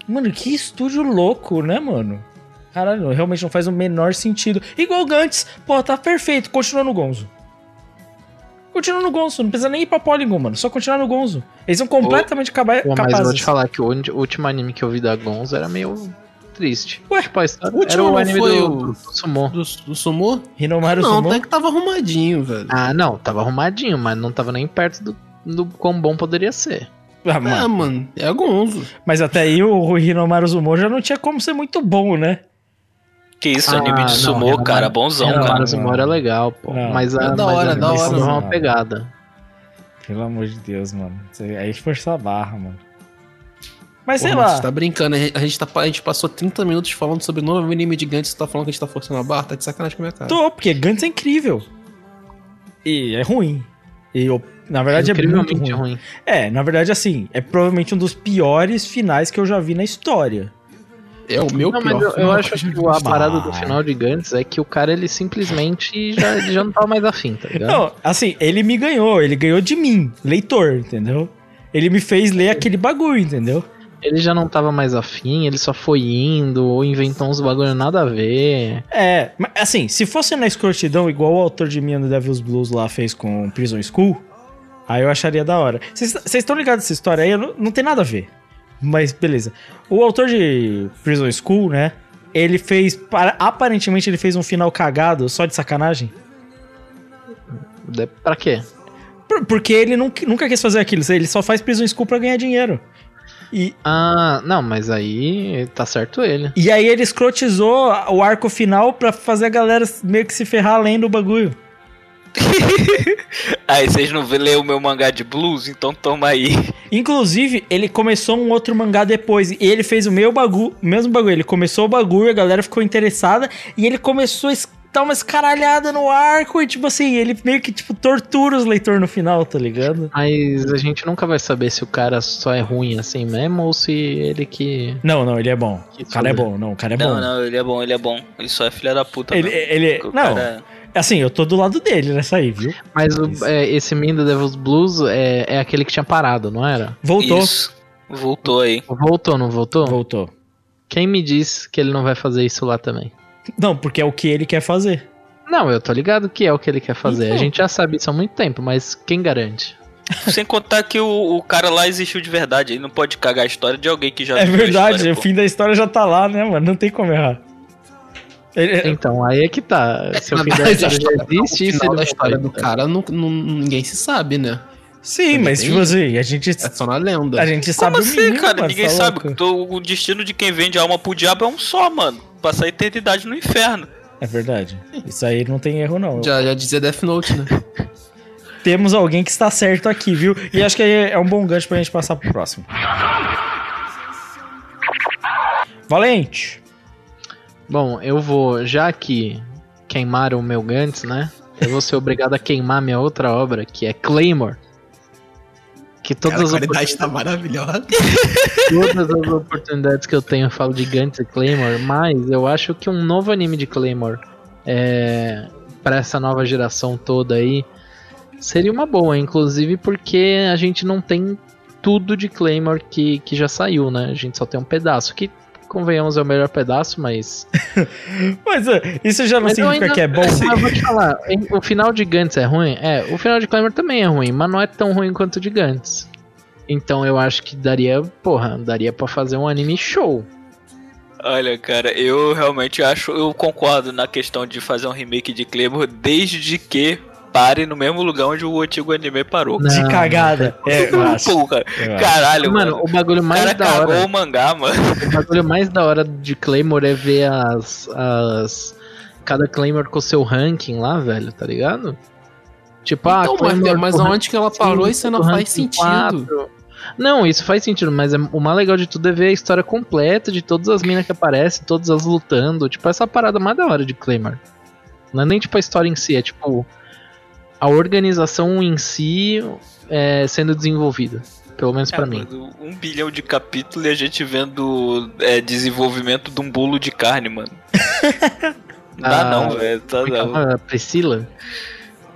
Mano, que estúdio louco, né, mano? Caralho, realmente não faz o menor sentido. Igual o Gantz. Pô, tá perfeito. Continua no Gonzo. Continua no Gonzo. Não precisa nem ir pra Polygon, mano. Só continuar no Gonzo. Eles são completamente caba- Pô, mas eu capazes. vou te falar que o último anime que eu vi da Gonzo era meio triste. Ué, tipo, a história o último era o não anime foi do, o- do Sumo. Do, do Sumô? Hinomaru Não, Sumo. até que tava arrumadinho, velho. Ah, não, tava arrumadinho, mas não tava nem perto do, do quão bom poderia ser. Ah, Ah, mano. mano, é Gonzo. Mas até aí o Hinomaru Sumo já não tinha como ser muito bom, né? Que isso, Ah, anime não, de sumô, Renan- cara. Bonzão, Renan- cara. Sumo era legal, pô. Não. Mas a, É da hora, da hora. é uma pegada. Pelo amor de Deus, mano. Aí forçou a barra, mano. Mas sei Porra, lá. Você tá brincando, a gente, a gente tá, a gente passou 30 minutos falando sobre o novo anime de Gantz, você tá falando que a gente tá forçando a barra, tá de sacanagem com a minha cara. Tô, porque Gantz é incrível. E é ruim. E eu, na verdade é muito ruim. ruim. É, na verdade assim, é provavelmente um dos piores finais que eu já vi na história. É o meu Não, pior mas eu, eu acho que a parada do final de Gantz é que o cara, ele simplesmente já, ele já não tava mais afim, tá ligado? Não, assim, ele me ganhou, ele ganhou de mim, leitor, entendeu? Ele me fez ler aquele bagulho, entendeu? Ele já não tava mais afim, ele só foi indo, ou inventou uns bagulho nada a ver. É, mas assim, se fosse na escrotidão, igual o autor de Minha no Devil's Blues lá fez com Prison School, aí eu acharia da hora. Vocês estão ligados nessa história aí? Não, não tem nada a ver. Mas beleza. O autor de Prison School, né? Ele fez. Aparentemente ele fez um final cagado só de sacanagem. De- Pra quê? Por- Porque ele nunca, nunca quis fazer aquilo. Ele só faz Prison School pra ganhar dinheiro. E, Ah, não, mas aí tá certo ele. e aí ele escrotizou o arco final pra fazer a galera meio que se ferrar lendo o bagulho. Aí vocês não ler o meu mangá de blues? Então toma aí. Inclusive, ele começou um outro mangá depois. E ele fez o meu bagulho, o mesmo bagulho. Ele começou o bagulho, a galera ficou interessada. E ele começou a dar uma escaralhada no arco. E tipo assim, ele meio que tipo tortura os leitores no final, tá ligado? Mas a gente nunca vai saber se o cara só é ruim assim mesmo ou se ele que. Não, não, ele é bom. Que O cara é bom, não, o cara é não, bom. não, ele é bom, ele é bom. Ele só é filha da puta. Ele, mesmo. ele, O não, cara- assim, eu tô do lado dele nessa aí, viu? Mas o- é, esse Min do Devil's Blues é, é aquele que tinha parado, não era? Voltou. Isso. Voltou aí. Voltou, não voltou? Voltou. Quem me diz que ele não vai fazer isso lá também? Não, porque é o que ele quer fazer. Não, eu tô ligado que é o que ele quer fazer. Então. A gente já sabe isso há muito tempo, mas quem garante? Sem contar que o, o cara lá existiu de verdade. Ele não pode cagar a história de alguém que já É verdade, história, o pô. fim da história já tá lá, né, mano? Não tem como errar. Ele- Então, aí é que tá. Se o fim da Mas a história história- já existe, isso final da história do cara, não, não- ninguém se sabe, né? Sim, mas tipo assim, a gente, É só na lenda. a gente sabe Como o assim, cara? mano, Ninguém tá sabe. Tô- O destino de quem vende alma pro diabo é um só, mano. Passar a eternidade no inferno. É verdade. Isso aí não tem erro, não. Já, já dizia Death Note, né? Temos alguém que está certo aqui, viu? E acho que aí é um bom gancho pra gente passar pro próximo. Valente. Bom, eu vou, já que queimaram o meu Gantz, né? Eu vou ser obrigado a queimar minha outra obra, que é Claymore. Que todas, Cara, a qualidade tá maravilhosa. todas as oportunidades que eu tenho eu falo de Gantz e Claymore, mas eu acho que um novo anime de Claymore é, para essa nova geração toda aí seria uma boa, inclusive porque a gente não tem tudo de Claymore que, que já saiu, né? A gente só tem um pedaço, que convenhamos é o melhor pedaço, mas Mas é, isso já não Mas significa ainda- que é bom. Mas eu vou te falar, o final de Gantz é ruim? É, o final de Claymore também é ruim, mas não é tão ruim quanto o de Gantz. Então eu acho que daria, porra, daria pra fazer um anime show. Olha, cara, eu realmente acho, eu concordo na questão de fazer um remake de Claymore desde que pare no mesmo lugar onde o antigo anime parou. De Não, cagada. É, Eu acho. caralho, Mano, mano. o bagulho O mais cara da cagou hora, o mangá, mano. o bagulho mais da hora de Claymore é ver as, as cada Claymore com o seu ranking lá, velho, tá ligado? Tipo, ah, Então, mas, Claymore mas aonde que ela parou, isso não faz sentido. quatro. Não, isso faz sentido, mas é- o mais legal de tudo é ver a história completa de todas as minas que aparecem, todas as lutando. Tipo, essa parada mais da hora de Claymore. Não é nem tipo a história em si, é tipo a organização em si é, sendo desenvolvida. Pelo menos pra É, mim. mano, um bilhão de capítulos e a gente vendo é, desenvolvimento de um bolo de carne, mano. Não dá Ah, não, velho. Tá, é não. Priscila?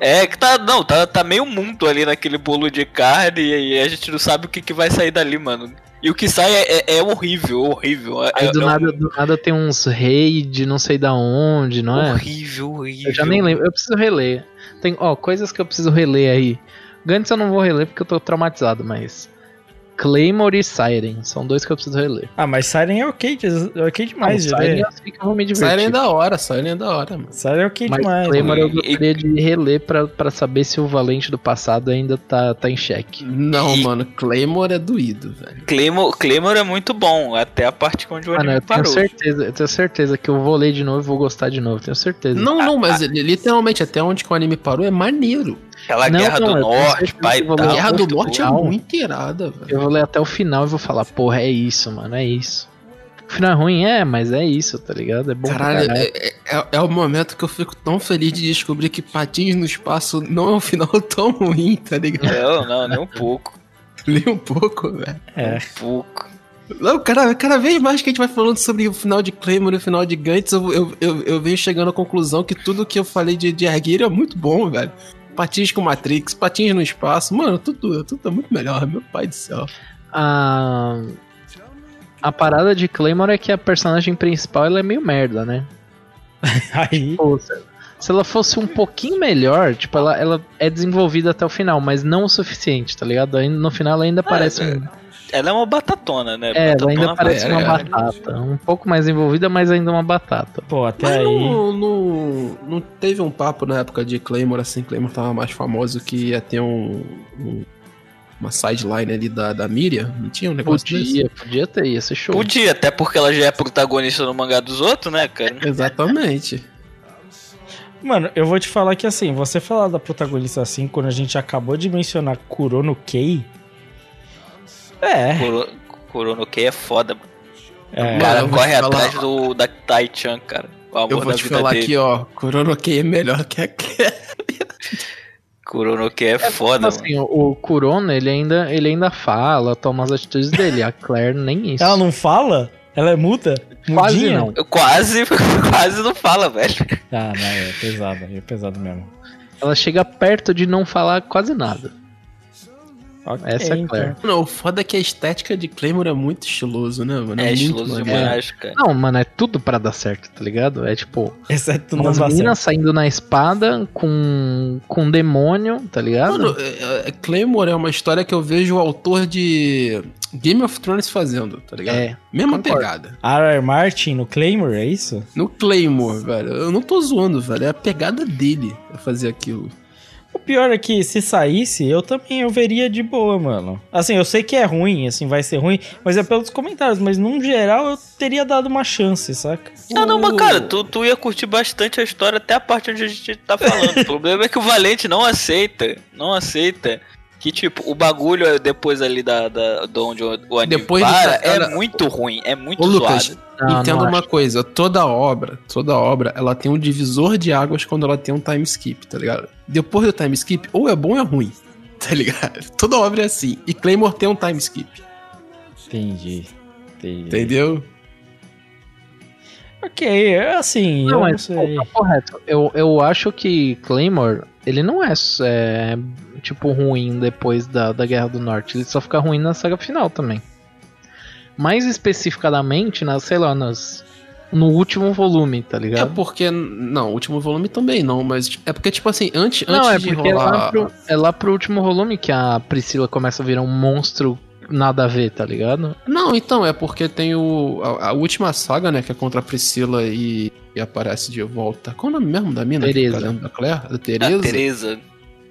É que tá, não, tá, tá meio mundo ali naquele bolo de carne e a gente não sabe o que, que vai sair dali, mano. E o que sai é, é- é horrível, horrível. É, Aí do, é nada, do nada tem uns rei de não sei da onde, não é? horrível, horrível. Eu já nem lembro. Eu preciso reler. Tem, ó, coisas que eu preciso reler aí. Gantz eu não vou reler porque eu tô traumatizado, mas. Claymore e Siren. São dois que eu preciso reler. Ah, mas Siren é ok, é ok demais de não, Siren eu sei que eu vou me divertir. Siren é da hora, Siren é da hora, mano. Siren é ok Mas demais. Claymore eu E- gostaria de reler pra, pra saber se o Valente do passado ainda tá, tá em xeque. Não, E- mano, Claymore é doído, velho. Claymore, Claymore é muito bom, até a parte onde o Mano, anime eu tenho parou. certeza, eu tenho certeza que eu vou ler de novo e vou gostar de novo, tenho certeza. Não, não, mas li- literalmente, até onde que o anime parou é maneiro. Aquela Não, Guerra não, do Norte, pai ler Guerra do Norte é muito irada, velho. Eu vou ler até o final e vou falar, porra, é isso, mano, é isso. O final é ruim, é, mas é isso, tá ligado? É bom pra Caralho, caralho. é, é- é o momento que eu fico tão feliz de descobrir que Patins no Espaço não é um final tão ruim, tá ligado? Não, não, nem um pouco. Nem um pouco, velho. É. Um pouco. Não, cara, cada vez mais que a gente vai falando sobre o final de Claymore e o final de Gantz, eu, eu, eu, eu venho chegando à conclusão que tudo que eu falei de, de Erguir é muito bom, velho. Patins com Matrix, patins no espaço, mano, tudo, tudo é muito melhor, meu pai do céu. A... a parada de Claymore é que a personagem principal ela é meio merda, né? Aí. Pô, se- se ela fosse um pouquinho melhor, tipo, ela, ela é desenvolvida até o final, mas não o suficiente, tá ligado? No final ela ainda parece um. Ela é uma batatona, né? É, ela Batatona ainda parece é, uma é. batata. Um pouco mais envolvida, mas ainda uma batata. Pô, até Mas aí. não, não, não teve um papo na época de Claymore, assim, Claymore tava mais famoso que ia ter um, um- uma sideline ali da, da Miriam, não tinha um negócio desse? Podia, podia ter, ia ser show. Podia, até porque ela já é protagonista no mangá dos outros, né, cara? Exatamente. Mano, eu vou te falar que assim, você falar da protagonista assim, quando a gente acabou de mencionar Kurono Kei. É, Kuro- Kurono Kei é foda, mano. é. O Mano, cara vou corre falar- atrás do, da Tai-chan, cara. O amor Eu vou da te vida falar dele. aqui, ó, Kuronokei é melhor que a Kurono Kei é foda, mano. assim, o, o Kurono, ele ainda, ele ainda fala, toma as atitudes dele. A Claire nem isso. Ela não fala? Ela é muda? Quase Mudinha? não. Eu Quase, quase não fala, velho. Ah, não, é pesado, é pesado mesmo. Ela chega perto de não falar quase nada. Ok, Essa é então. Claire. Não, o foda é que a estética de Claymore é muito estiloso, né, mano? É muito estiloso demais, cara. Não, mano, é tudo pra dar certo, tá ligado? É tipo, Exceto não umas meninas saindo na espada com, com um demônio, tá ligado? Mano, é- é- Claymore é uma história que eu vejo o autor de Game of Thrones fazendo, tá ligado? É, Mesma concordo. pegada. R.R. Martin no Claymore, é isso? No Claymore, velho. Eu não tô zoando, velho. É a pegada dele fazer aquilo. O pior é que se saísse, eu também eu veria de boa, mano. Assim, eu sei que é ruim, assim, vai ser ruim, mas é pelos comentários, mas num geral eu teria dado uma chance, saca? Ah, não, mas cara, tu, tu ia curtir bastante a história até a parte onde a gente tá falando. o problema é que o Valente não aceita, não aceita. Que, tipo, o bagulho é depois ali da, da, de onde o anime Depois para é ela- muito ruim, é muito Ô, Lucas, zoado. Não, entenda não uma acho. coisa. Toda obra, toda obra, ela tem um divisor de águas quando ela tem um time skip, tá ligado? Depois do time skip, ou é bom ou é ruim, tá ligado? Toda obra é assim. E Claymore tem um time skip, Entendi. Entendi. entendeu? Ok, é assim, Não, eu não sei. tá correto. Eu, eu acho que Claymore, ele não é, é, tipo, ruim depois da, da Guerra do Norte. Ele só fica ruim na saga final também. Mais especificadamente, na, sei lá, nas, no último volume, tá É ligado? porque. Não, o último volume também não, mas é porque, tipo assim, antes, não, antes é de porque é lá, rolar. pro, é lá pro último volume que a Priscila começa a virar um monstro nada a ver, tá ligado? Não, então, é porque tem o. A, a última saga, né? Que é contra a Priscila e, e aparece de volta. Qual é o nome mesmo da mina? Dentro Da Claire? Da A Tereza. Teresa,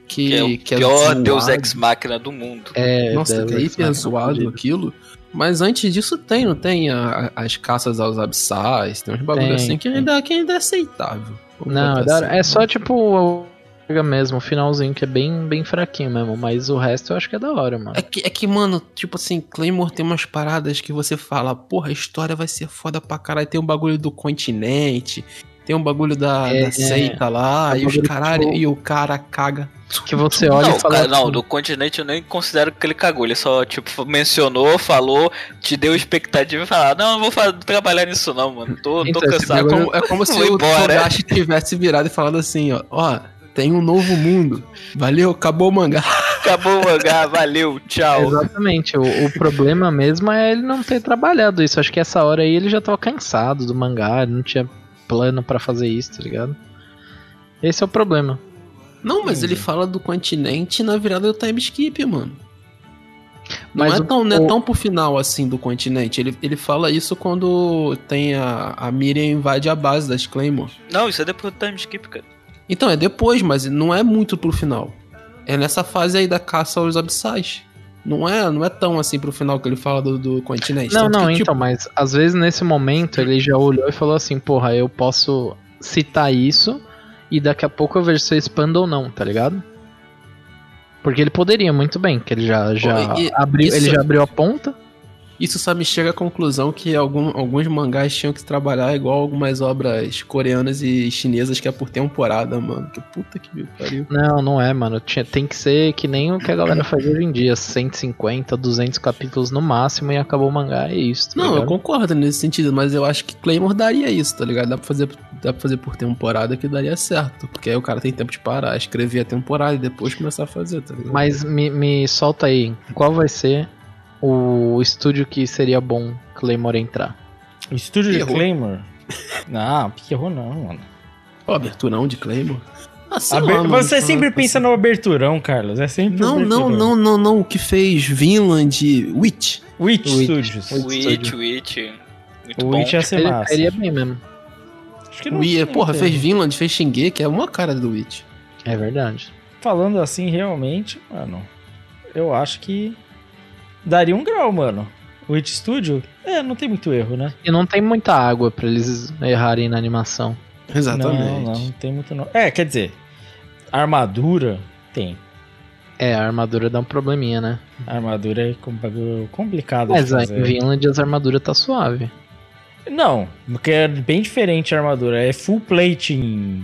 que, que é o que é pior zoado. Deus Ex Máquina do mundo. É, Nossa, que é isso, hiper zoado aquilo. Mas antes disso tem, não tem a- a- as caças aos abissais, tem uns bagulho Tem, assim que ainda, que ainda é aceitável. Não, é, assim. é só tipo mesmo, o finalzinho que é bem, bem fraquinho mesmo, mas o resto eu acho que é da hora, mano. É que, é que, mano, tipo assim, Claymore tem umas paradas que você fala, porra, a história vai ser foda pra caralho. Tem um bagulho do continente, tem um bagulho da, É, da seita lá, é um e os caralho, que- e o cara caga. Que você olha não, e fala cara, não, assim, do continente eu nem considero que ele cagou. Ele só, tipo, mencionou, falou, te deu expectativa e falou: Não, não vou trabalhar nisso, não, mano. Tô, tô Então, É cansado. como, é como se o. Togashi tivesse virado e falado assim, ó, ó, tem um novo mundo. Valeu, acabou o mangá. Acabou o mangá, valeu, tchau. Exatamente, o, o problema mesmo é ele não ter trabalhado isso. Acho que essa hora aí ele já tava cansado do mangá, ele não tinha plano pra fazer isso, tá ligado? Esse é o problema. Não, mas ele fala do continente na virada do time skip, mano. Não, Mas é, o- tão, não é o- tão pro final assim do continente. Ele, ele fala isso quando tem a, a Miriam invade a base das Claymore. Não, isso é depois do time skip, cara. Então, é depois, mas não é muito pro final. É nessa fase aí da caça aos abissais. Não é, não é tão assim pro final que ele fala do, do continente. Não, Tanto não, que, então, tipo, mas às vezes nesse momento ele já olhou e falou assim, porra, eu posso citar isso e daqui a pouco eu vejo se eu expando ou não, tá ligado? Porque ele poderia muito bem, que ele já, já Pô, e- abriu, isso- ele já abriu a ponta. Isso só me chega à conclusão que algum- alguns mangás tinham que trabalhar igual algumas obras coreanas e chinesas que é por temporada, mano. Que puta que pariu. Não, não é, mano. Tinha, tem que ser que nem o que a galera faz hoje em dia, 150, 200 capítulos no máximo e acabou o mangá, é isso. tá Não, eu ligado? concordo nesse sentido, mas eu acho que Claymore daria isso, tá ligado? Dá pra fazer, dá pra fazer por temporada que daria certo. Porque aí o cara tem tempo de parar, escrever a temporada e depois começar a fazer, tá ligado? Mas me, me solta aí, qual vai ser o estúdio que seria bom Claymore entrar? O estúdio de Errou. Claymore. Não, que errou não, mano. Ó, aberturão de Claymore. Ah, Aber- lá, Você sempre pensa no aberturão, Carlos. É sempre Não, não, aberturão. não, não, não. O que fez Vinland Witch. Witch, Witch. Studios. Witch, Witch. Muito O bom. Witch ia ser Ele massa. seria bem mesmo. Acho que não porra, que- fez Vinland, fez Shingeki, é uma cara do Witch. É verdade. Falando assim, realmente, mano, eu acho que daria um grau, mano. Witch Studio, é, não tem muito erro, né? E não tem muita água pra eles errarem na animação. Exatamente. Não, não, não tem muito não. É, quer dizer, armadura tem. É, a armadura dá um probleminha, né? A armadura é complicado Mas de aí em fazer. Vinland as armaduras tá suave. Não, porque é bem diferente a armadura. É full plating.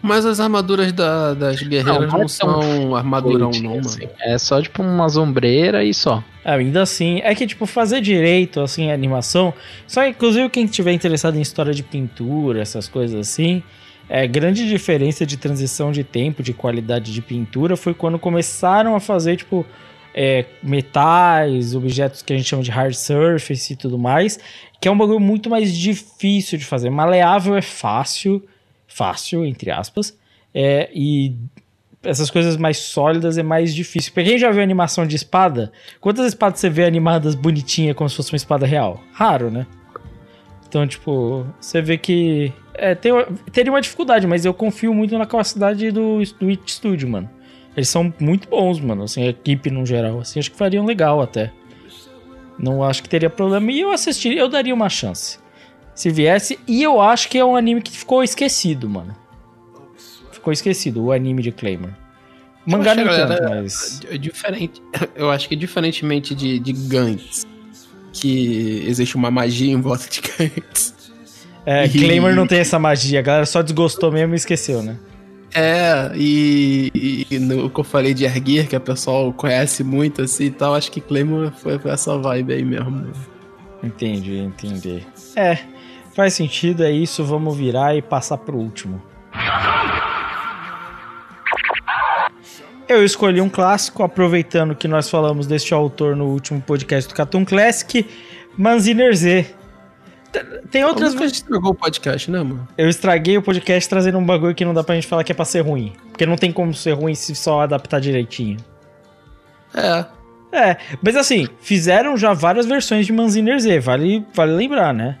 Mas as armaduras da- das guerreiras Não, não, ser um são armadurão, não, assim. mano. É só tipo uma sombreira e só. Ainda assim, é que, tipo, fazer direito, assim, a animação. Só, inclusive, quem estiver interessado em história de pintura, essas coisas assim. É, grande diferença de transição de tempo, de qualidade de pintura, foi quando começaram a fazer, tipo, é, metais, objetos que a gente chama de hard surface e tudo mais, que é um bagulho muito mais difícil de fazer. Maleável é fácil, fácil, entre aspas, é, e essas coisas mais sólidas é mais difícil. Pra quem já viu animação de espada, quantas espadas você vê animadas bonitinha como se fosse uma espada real? Raro, né? Então, tipo, você vê que é, tem, teria uma dificuldade, mas eu confio muito na capacidade do, do It Studio, mano. Eles são muito bons, mano, assim, a equipe no geral, assim, acho que fariam legal até. Não acho que teria problema. E eu assistiria, eu daria uma chance. Se viesse, e eu acho que é um anime que ficou esquecido, mano. Ficou esquecido, o anime de Claymore. Mangá a tanto, mas... É diferente. Eu acho que diferentemente de, de Gantz, que existe uma magia em volta de Gantz. É, E- Claymore não tem essa magia, a galera só desgostou mesmo e esqueceu, né? É, e, e no que eu falei de Erguer, que a pessoal conhece muito assim e tal, acho que Claymore foi, foi essa vibe aí mesmo. Entendi, entendi. É, faz sentido, é isso, vamos virar e passar pro último. Eu escolhi um clássico, aproveitando que nós falamos deste autor no último podcast do Cartoon Classic, Manziner Z. Tem outras Outras vezes estragou o podcast, né, mano? Eu estraguei o podcast trazendo um bagulho que não dá pra gente falar que é pra ser ruim. Porque não tem como ser ruim se só adaptar direitinho. É. É, mas assim, fizeram já várias versões de Manziner Z, vale, vale lembrar, né?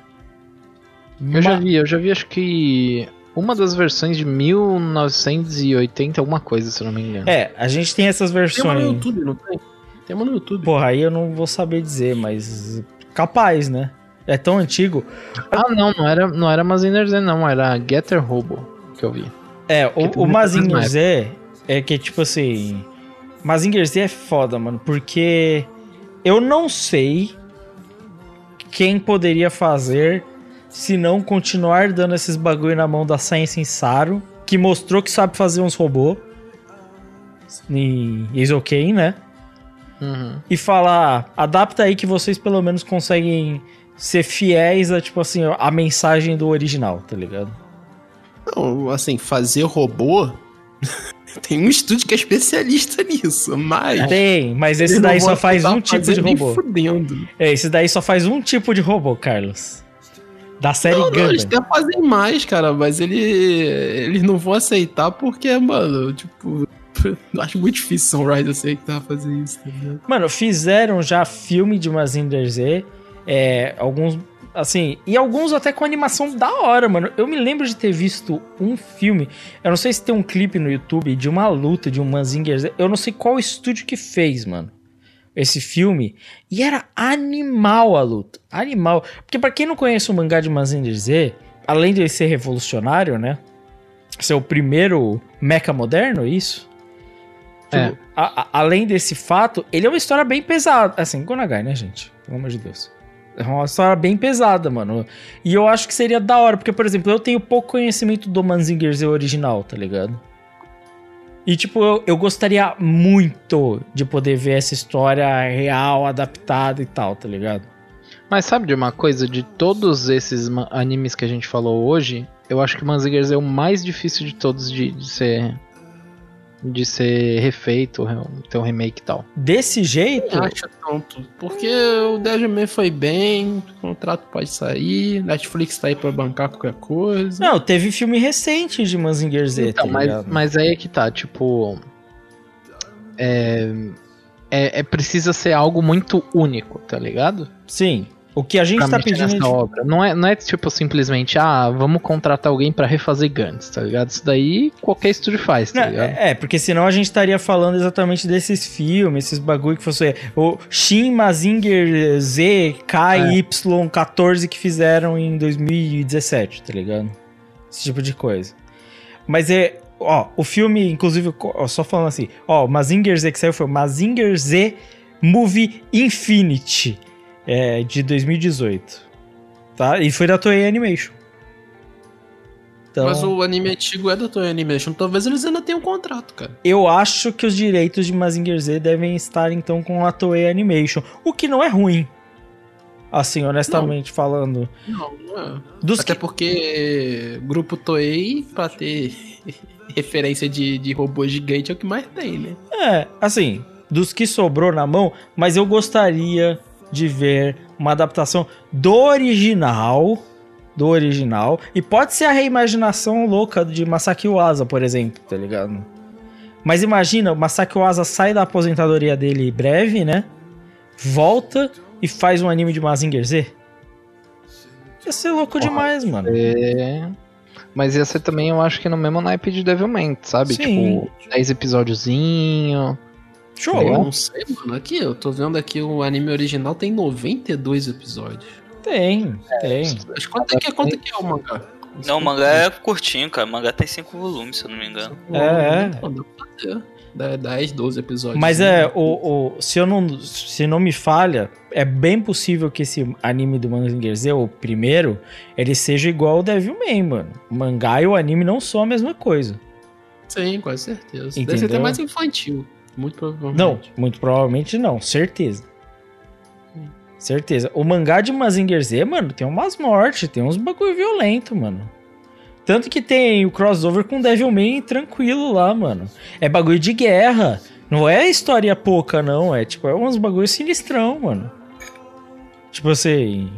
Eu já vi, eu já vi acho que uma das versões de 1980, alguma coisa, se eu não me engano. É, a gente tem essas Tem uma versões. no YouTube, não tem? Tem uma no YouTube. Porra, aí eu não vou saber dizer, mas capaz, né? É tão antigo. Ah, não, não era, não era Mazinger Z, não, era Getter Robo que eu vi. É, o, o Mazinger. Z é que, tipo assim. Mazinger Z é foda, mano, porque eu não sei quem poderia fazer se não continuar dando esses bagulho na mão da Science Saru, que mostrou que sabe fazer uns robôs. Em Eizouken, né? Uhum. e falar, adapta aí que vocês pelo menos conseguem ser fiéis a, tipo assim, a mensagem do original, tá ligado? Não, assim, fazer robô. tem um estúdio que é especialista nisso, mas. Tem, mas esse daí só faz um tipo de robô. Fudendo. É, esse daí só faz um tipo de robô, Carlos. Da série Não, não, eles Gundam. até fazem mais, cara, mas ele, eles não vão aceitar porque, mano, tipo, eu acho muito difícil Sunrise aceitar fazer isso, tá ligado? Mano, fizeram já filme de Mazinger Z, é, alguns, assim, e alguns até com animação da hora, mano. Eu me lembro de ter visto um filme, eu não sei se tem um clipe no YouTube de uma luta de um Mazinger Z, eu não sei qual estúdio que fez, mano. Esse filme, e era animal a luta, animal. Porque pra quem não conhece o mangá de Mazinger Z, além de ele ser revolucionário, né? Ser o primeiro mecha moderno, é isso? É. Tipo, a- a- além desse fato, ele é uma história bem pesada. Assim, Gonagai, né, gente? Pelo amor de Deus. É uma história bem pesada, mano. E eu acho que seria da hora, porque, por exemplo, eu tenho pouco conhecimento do Manzinger Z original, tá ligado? E, tipo, eu, eu gostaria muito de poder ver essa história real, adaptada e tal, tá ligado? Mas sabe de uma coisa? De todos esses animes que a gente falou hoje, eu acho que Manzinger Z é o mais difícil de todos de, de ser. De ser refeito, re- ter um remake e tal. Desse jeito, Não acho tanto. Porque o Devilman foi bem, o contrato pode sair, Netflix tá aí pra bancar qualquer coisa. Não, teve filme recente de Manzinger Z, Então, tá mas, mas aí é que tá, tipo. É, é, é precisa ser algo muito único, tá ligado? Sim. O que a gente tá mexer pedindo... nessa de- obra. Não é, não é tipo simplesmente, ah, vamos contratar alguém pra refazer Gantz, tá ligado? Isso daí qualquer estúdio faz, tá Não, ligado? é, é, porque senão a gente estaria falando exatamente desses filmes, esses bagulho que fosse o Shin Mazinger Z KY14 que fizeram em 2017, tá ligado? Esse tipo de coisa. Mas é, ó, o filme, inclusive, ó, só falando assim, ó, o Mazinger Z que saiu foi o Mazinger Z Movie Infinity, é, de 2018. Tá? E foi da Toei Animation. Então... Mas o anime antigo é da Toei Animation, talvez eles ainda tenham um contrato, cara. Eu acho que os direitos de Mazinger Z devem estar então com a Toei Animation, o que não é ruim. Assim, honestamente falando. Não, não é. Dos Até que... porque grupo Toei, pra ter referência de, de robô gigante, é o que mais tem, né? É, assim, dos que sobrou na mão, mas eu gostaria de ver uma adaptação do original, do original, e pode ser a reimaginação louca de Masaki Uasa, por exemplo, tá ligado? Mas imagina, o Masaki Uasa sai da aposentadoria dele breve, né? Volta e faz um anime de Mazinger Z. Ia ser louco demais, mano. É. Mas ia ser também, eu acho que no mesmo naipe de Devilman, sabe? Sim. Tipo, 10 episódiozinho. Show. Eu não sei, mano. Aqui, eu tô vendo aqui o anime original tem 92 episódios. Tem, tem. Mas quanto é que, quanto é, que é o mangá? Não, o mangá é curtinho, cara. O mangá tem cinco volumes, se eu não me engano. É, é. Pô, dá pra fazer. Dá 10, 12 episódios. Mas é, o, o, se, eu não, se não me falha, é bem possível que esse anime do Mazinger Z, o primeiro, ele seja igual ao Devilman, mano. O mangá e o anime não são a mesma coisa. Sim, com certeza. Deve ser Entendeu? até mais infantil. Muito provavelmente. Não, muito provavelmente não, certeza. Certeza. O mangá de Mazinger Z, mano, tem umas mortes, tem uns bagulho violento, mano. Tanto que tem o crossover com Devilman tranquilo lá, mano. É bagulho de guerra. Não é história pouca, não. É tipo, é uns bagulho sinistrão, mano. Tipo assim.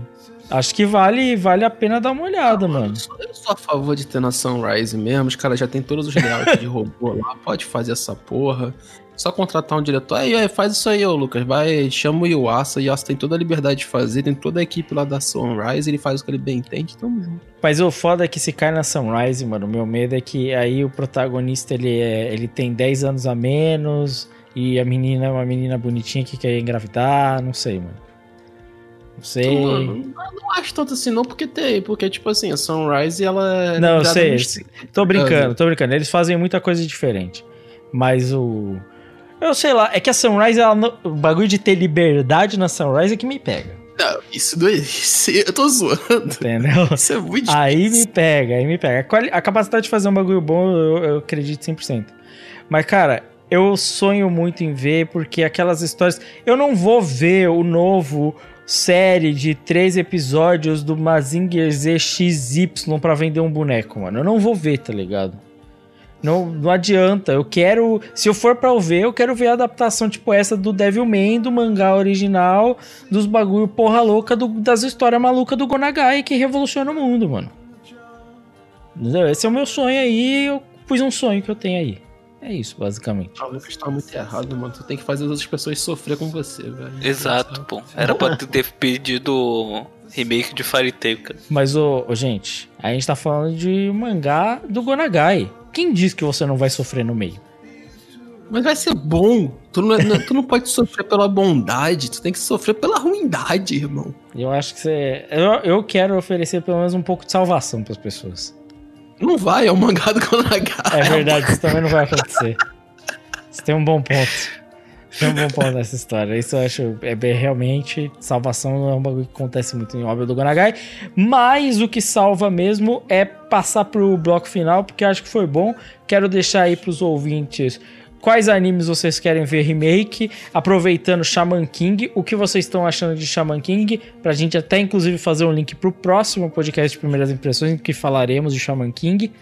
Acho que vale, vale a pena dar uma olhada, mano. Eu sou, eu sou a favor de ter na Sunrise mesmo. Os caras já tem todos os layouts de robô lá. Pode fazer essa porra. Só contratar um diretor. Aí, aí, faz isso aí, ô Lucas. Vai, chama o Yuasa. O Yuasa tem toda a liberdade de fazer. Tem toda a equipe lá da Sunrise. Ele faz o que ele bem entende. Tamo junto. Mas o foda é que se cai na Sunrise, mano, o meu medo é que aí o protagonista ele, é, ele tem 10 anos a menos e a menina é uma menina bonitinha que quer engravidar, não sei, mano. Não sei. Então, mano, não, acho tanto assim, não, porque tem. Porque, tipo assim, a Sunrise, ela. é Não, eu sei. Tô brincando, tô brincando. Eles fazem muita coisa diferente. Mas o. Eu sei lá, é que a Sunrise, ela não- o bagulho de ter liberdade na Sunrise é que me pega. Não, isso não existe. Eu tô zoando. Entendeu? Isso é muito Aí difícil. me pega, aí me pega. A, capacidade de fazer um bagulho bom, eu, eu acredito 100%. Mas, cara, eu sonho muito em ver, porque aquelas histórias. Eu não vou ver o novo série de três episódios do Mazinger Z XY pra vender um boneco, mano. Eu não vou ver, tá ligado? Não, não adianta. Eu quero. Se eu for pra eu ver, eu quero ver a adaptação tipo essa do Devilman, do mangá original, dos bagulho porra louca, do- das histórias malucas do Gonagai que revoluciona o mundo, mano. Entendeu? Esse é o meu sonho aí. Eu pus um sonho que eu tenho aí. É isso, basicamente. Ah, Lucas tá muito errado, mano. Tu tem que fazer as outras pessoas sofrer com você, velho. Exato, pô. Era pra tu ter pedido remake de Fairy Tail, cara. Mas, ô, ô, gente, a gente tá falando de mangá do Gonagai. Quem diz que você não vai sofrer no meio? Mas vai ser bom. Tu não, não- tu não pode sofrer pela bondade, tu tem que sofrer pela ruindade, irmão. Eu acho que você. Eu, eu quero oferecer pelo menos um pouco de salvação pras pessoas. Não vai, é o mangá do Konagai. É verdade, isso também não vai acontecer. Isso Você tem um bom ponto. Um bom ponto nessa história. Isso eu acho é bem, realmente salvação não é um bagulho que acontece muito em obra do Gonagai. Mas o que salva mesmo é passar pro bloco final, porque acho que foi bom. Quero deixar aí pros ouvintes quais animes vocês querem ver remake, aproveitando Shaman King, o que vocês estão achando de Shaman King, pra gente até inclusive fazer um link pro próximo podcast de primeiras impressões em que falaremos de Shaman King,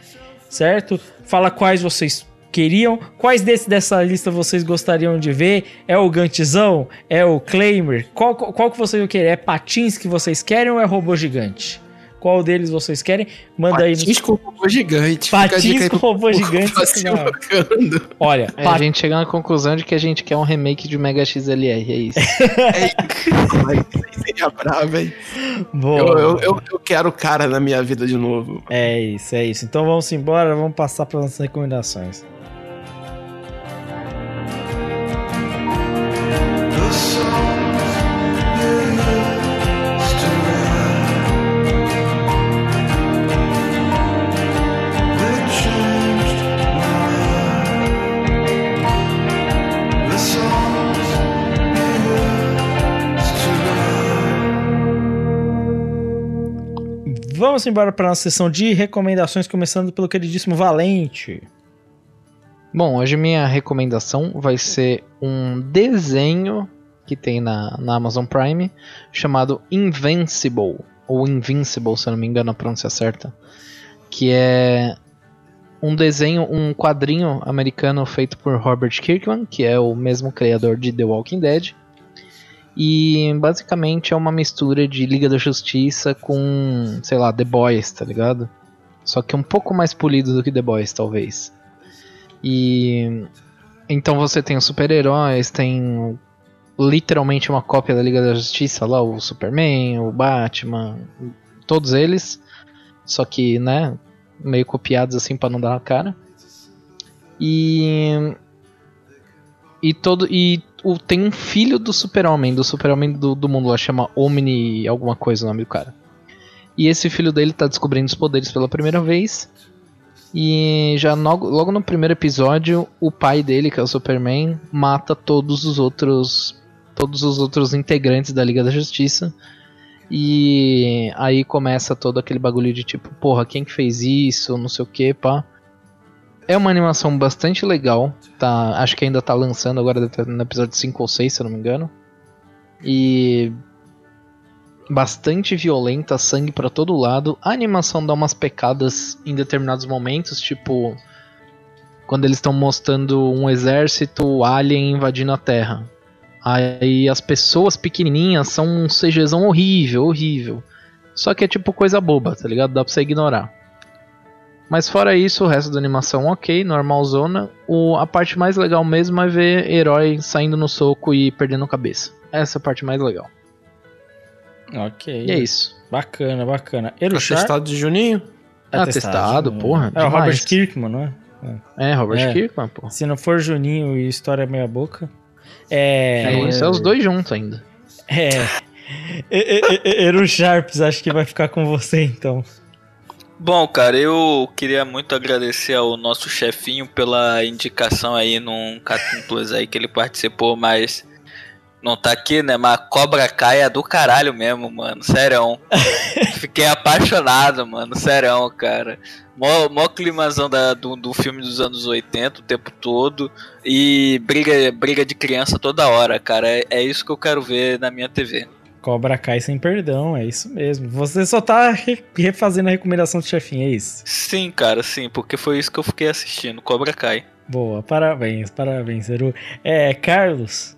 certo? Fala quais vocês queriam, quais desses dessa lista vocês gostariam de ver? É o Gantzão? É o Claimer? Qual, qual que vocês vão querer? É patins que vocês querem ou é robô gigante? Qual deles vocês querem? Manda aí. Patins com robô gigante. Patins com robô gigante. Wakanda. Olha, É, pa- a gente chega na conclusão de que a gente quer um remake de Mega XLR, é isso. Ai, seria bravo, hein? boa. Eu, eu, eu, eu quero o cara na minha vida de novo. É isso, é isso. Então vamos embora, vamos passar para nossas recomendações. Vamos embora para nossa sessão de recomendações, começando pelo queridíssimo Valente. Bom, hoje minha recomendação vai ser um desenho que tem na, na Amazon Prime chamado Invincible, ou Invincible, se eu não me engano a pronúncia certa, que é um desenho, um quadrinho americano feito por Robert Kirkman, que é o mesmo criador de The Walking Dead. E basicamente é uma mistura de Liga da Justiça com, sei lá, The Boys, tá ligado? Só que um pouco mais polido do que The Boys, talvez. E então você tem os super-heróis, tem literalmente uma cópia da Liga da Justiça lá, o Superman, o Batman, todos eles, só que, né, meio copiados assim pra não dar na cara. E e todo e o, tem um filho do Super-Homem, do Super-Homem do, do mundo lá chama Omni alguma coisa o nome do cara. E esse filho dele tá descobrindo os poderes pela primeira vez. E já logo, logo no primeiro episódio, o pai dele, que é o Superman, mata todos os outros todos os outros integrantes da Liga da Justiça. E aí começa todo aquele bagulho de tipo, porra, quem que fez isso, não sei o que, pá. É uma animação bastante legal, tá? Acho que ainda tá lançando agora no episódio 5 ou 6, se eu não me engano. E bastante violenta, sangue pra todo lado. A animação dá umas pecadas em determinados momentos, tipo quando eles estão mostrando um exército alien invadindo a Terra. Aí as pessoas pequenininhas são um CGzão horrível, horrível. Só que é tipo coisa boba, tá ligado? Dá pra você ignorar. Mas fora isso, o resto da animação ok, normalzona. O, a parte mais legal mesmo é ver herói saindo no soco e perdendo cabeça. Essa é a parte mais legal. Ok. E é isso. Bacana, bacana. Eruchar Atestado de Juninho? Atestado, porra, É o. Robert Kirkman, não é? É, Robert É. Kirkman, pô. Se não for Juninho e História Meia Boca. É. É, isso, é os dois juntos ainda. É. Eru Sharps, acho que vai ficar com você então. Bom, cara, eu queria muito agradecer ao nosso chefinho pela indicação aí num Cartoon Plus aí que ele participou, mas não tá aqui, né? Mas Cobra Kai é do caralho mesmo, mano. Serão. Fiquei apaixonado, mano. Serão, cara. Mó, mó climazão da, do, do filme dos anos 80 o tempo todo. E briga, briga de criança toda hora, cara. É, é isso que eu quero ver na minha TV. Cobra Kai sem perdão, é isso mesmo. Você só tá re- refazendo a recomendação do chefinho, é isso? Sim, cara, sim, porque foi isso que eu fiquei assistindo. Cobra Kai. Boa, parabéns, parabéns, Eru. É, Carlos.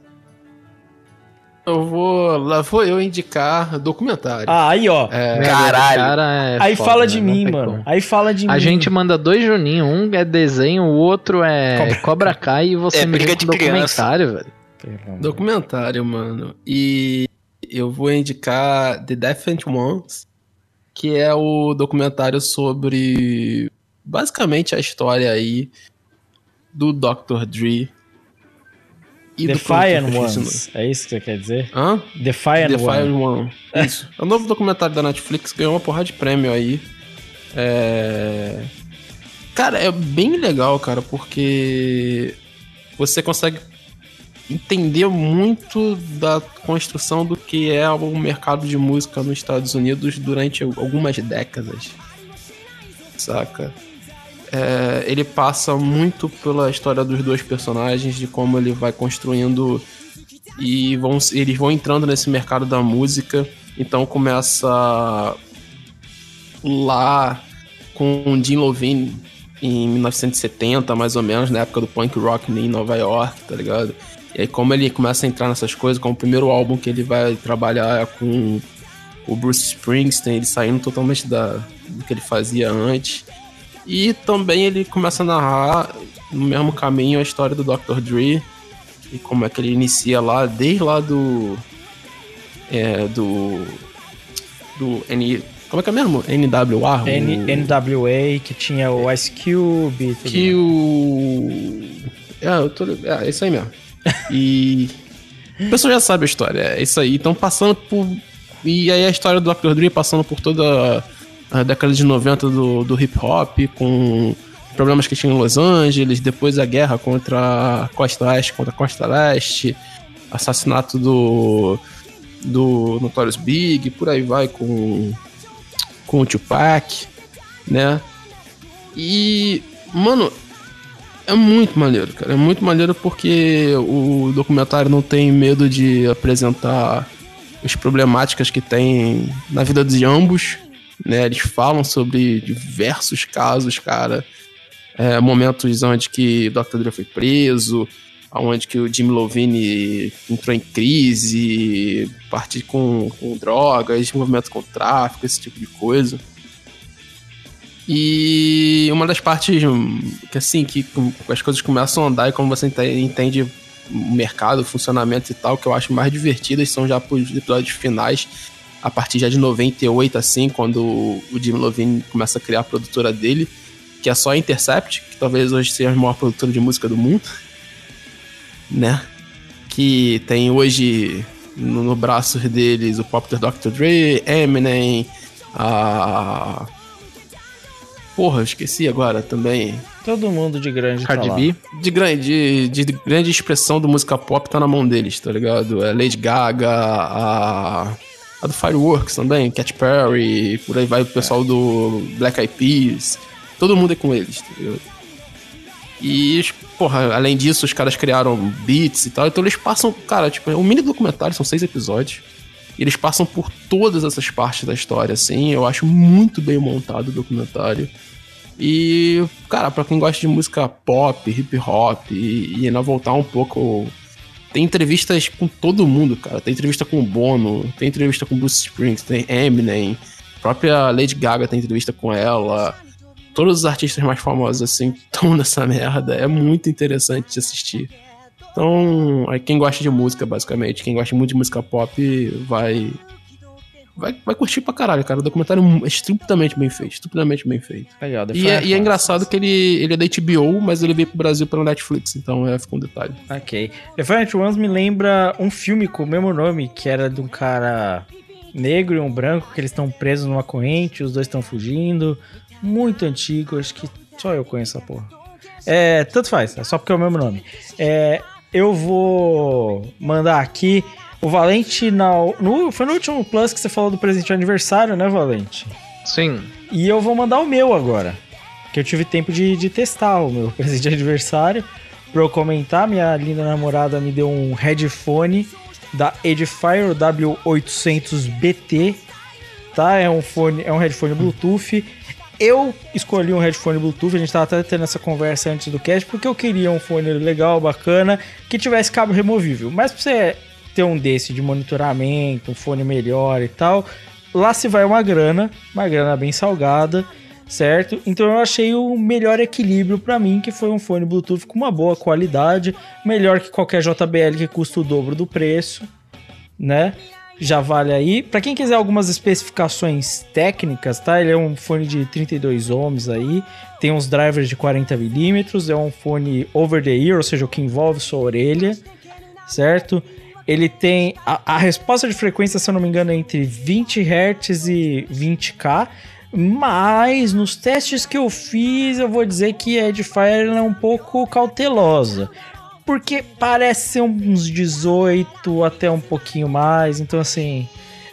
Eu vou. Lá vou eu indicar documentário. Ah, aí ó. É, Caralho. Cara, é aí foda, fala né? de Não mim, mano. como. Aí fala de A mim. gente manda dois Juninho, um é desenho, o outro é Cobra- Cobra, Kai e você É me briga vem de com criança. documentário, velho. Documentário, mano. E eu vou indicar The Defiant Ones, que é o documentário sobre basicamente a história aí do Dr. Dre e Defiant do Ones. É isso que você quer dizer? Hã? Defiant, Defiant Ones. One. Isso. É o novo documentário da Netflix, ganhou uma porrada de prêmio aí. É... Cara, é bem legal, cara, porque você consegue entender muito da construção do que é o mercado de música nos Estados Unidos durante algumas décadas. Saca? É, ele passa muito pela história dos dois personagens, de como ele vai construindo e vão, eles vão entrando nesse mercado da música. Então começa lá com o Jim Lovine em 1970, mais ou menos, na época do punk rock em Nova York, tá ligado? E aí como ele começa a entrar nessas coisas, como o primeiro álbum que ele vai trabalhar é com o Bruce Springsteen, ele saindo totalmente da, do que ele fazia antes. E também ele começa a narrar no mesmo caminho a história do Dr. Dre e como é que ele inicia lá, desde lá do. É, do. Do N. Como é que é mesmo? NWA? N, o... NWA, que tinha o Ice Cube. Que o. É, eu tô. É, é isso aí mesmo. E. o pessoal já sabe a história, é isso aí. Então passando por. E aí a história do Dr. Dre passando por toda a década de 90 do, do hip hop, com problemas que tinha em Los Angeles, depois a guerra contra a Costa Oeste contra a Costa Leste, assassinato do do Notorious Big, por aí vai com com o Tupac, né? E mano, é muito maneiro, cara. É muito maneiro porque o documentário não tem medo de apresentar as problemáticas que tem na vida de ambos, né? Eles falam sobre diversos casos, cara. É, momentos onde que Dr. Dre foi preso, onde que o Jim Lovine entrou em crise, parte com, com drogas, movimento com tráfico, esse tipo de coisa. E uma das partes que assim, que as coisas começam a andar e como você entende o mercado, o funcionamento e tal, que eu acho mais divertidas são já os episódios finais, a partir já de 98, assim, quando o Jim Lovine começa a criar a produtora dele, que é só a Intercept, que talvez hoje seja a maior produtora de música do mundo, né? Que tem hoje no, braço deles o pop Dr. Dre, Eminem, a Porra, esqueci agora também. Todo mundo de grande Cardi tá B. De grande, de, de, grande expressão do música pop tá na mão deles, tá ligado? É Lady Gaga, a, a do Fireworks também, Cat Perry, por aí vai o pessoal do Black Eyed Peas. Todo mundo é com eles, tá ligado? E, porra, além disso, os caras criaram beats e tal. Então eles passam, cara, tipo, é um mini documentário, são seis episódios. E eles passam por todas essas partes da história, assim. Eu acho muito bem montado o documentário. E, cara, pra quem gosta de música pop, hip hop e, e ainda voltar um pouco. Tem entrevistas com todo mundo, cara. Tem entrevista com o Bono, tem entrevista com Bruce Springsteen, tem Eminem, própria Lady Gaga tem entrevista com ela. Todos os artistas mais famosos, assim, estão nessa merda. É muito interessante de assistir. Então, quem gosta de música, basicamente, quem gosta muito de música pop, vai vai, vai curtir pra caralho, cara. O documentário é estupidamente bem feito, estupidamente bem feito. Legal, e, é, e é engraçado que ele, ele é da HBO, mas ele veio pro Brasil pela Netflix, então é, fica um detalhe. Ok. The Final Ones me lembra um filme com o mesmo nome, que era de um cara negro e um branco, que eles estão presos numa corrente, os dois estão fugindo. Muito antigo, acho que só eu conheço essa porra. É, tanto faz, é só porque é o mesmo nome. É, eu vou mandar aqui o Valente, na, no, foi no último Plus que você falou do presente de aniversário, né, Valente? Sim. E eu vou mandar o meu agora. Que eu tive tempo de, de testar o meu presente de aniversário. Pra eu comentar, minha linda namorada me deu um headphone da Edifier W800BT. Tá? É um, fone, é um headphone Bluetooth. Eu escolhi um headphone Bluetooth, a gente tava até tendo essa conversa antes do cast, porque eu queria um fone legal, bacana, que tivesse cabo removível. Mas pra você ter um desse de monitoramento, um fone melhor e tal, lá se vai uma grana, uma grana bem salgada, certo? Então eu achei o melhor equilíbrio para mim, que foi um fone Bluetooth com uma boa qualidade, melhor que qualquer JBL que custa o dobro do preço, né? Já vale aí. Para quem quiser algumas especificações técnicas, tá? Ele é um fone de 32 ohms aí, tem uns drivers de 40 milímetros, é um fone over the ear, ou seja, o que envolve sua orelha, certo? Ele tem a, a, resposta de frequência, se eu não me engano, é entre 20 Hz e 20K. Mas nos testes que eu fiz, eu vou dizer que a Edifier é um pouco cautelosa. porque parece ser uns 18 até um pouquinho mais. Então, assim,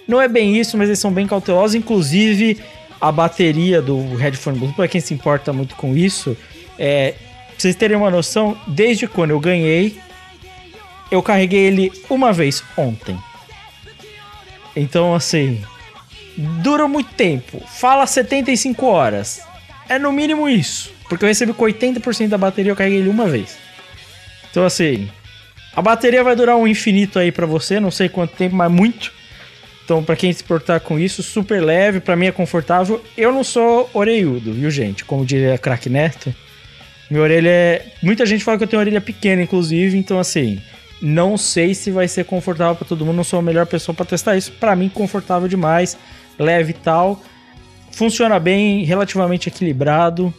não é bem isso, mas eles são bem cautelosos. Inclusive, a bateria do headphone Bluetooth, para quem se importa muito com isso, é. Pra vocês terem uma noção, desde quando eu ganhei, eu carreguei ele uma vez ontem. Então, assim, dura muito tempo. Fala 75 horas. É no mínimo isso. Porque eu recebi com 80% da bateria, eu carreguei ele uma vez. Então, assim, a bateria vai durar um infinito aí pra você, não sei quanto tempo, mas muito. Então, pra quem se importar com isso, super leve, pra mim é confortável. Eu não sou orelhudo, viu, gente? Como diria Crack Neto. Minha orelha é. Muita gente fala que eu tenho orelha pequena, inclusive, então, assim, não sei se vai ser confortável pra todo mundo, não sou a melhor pessoa pra testar isso. Pra mim, confortável demais, leve e tal. Funciona bem, relativamente equilibrado.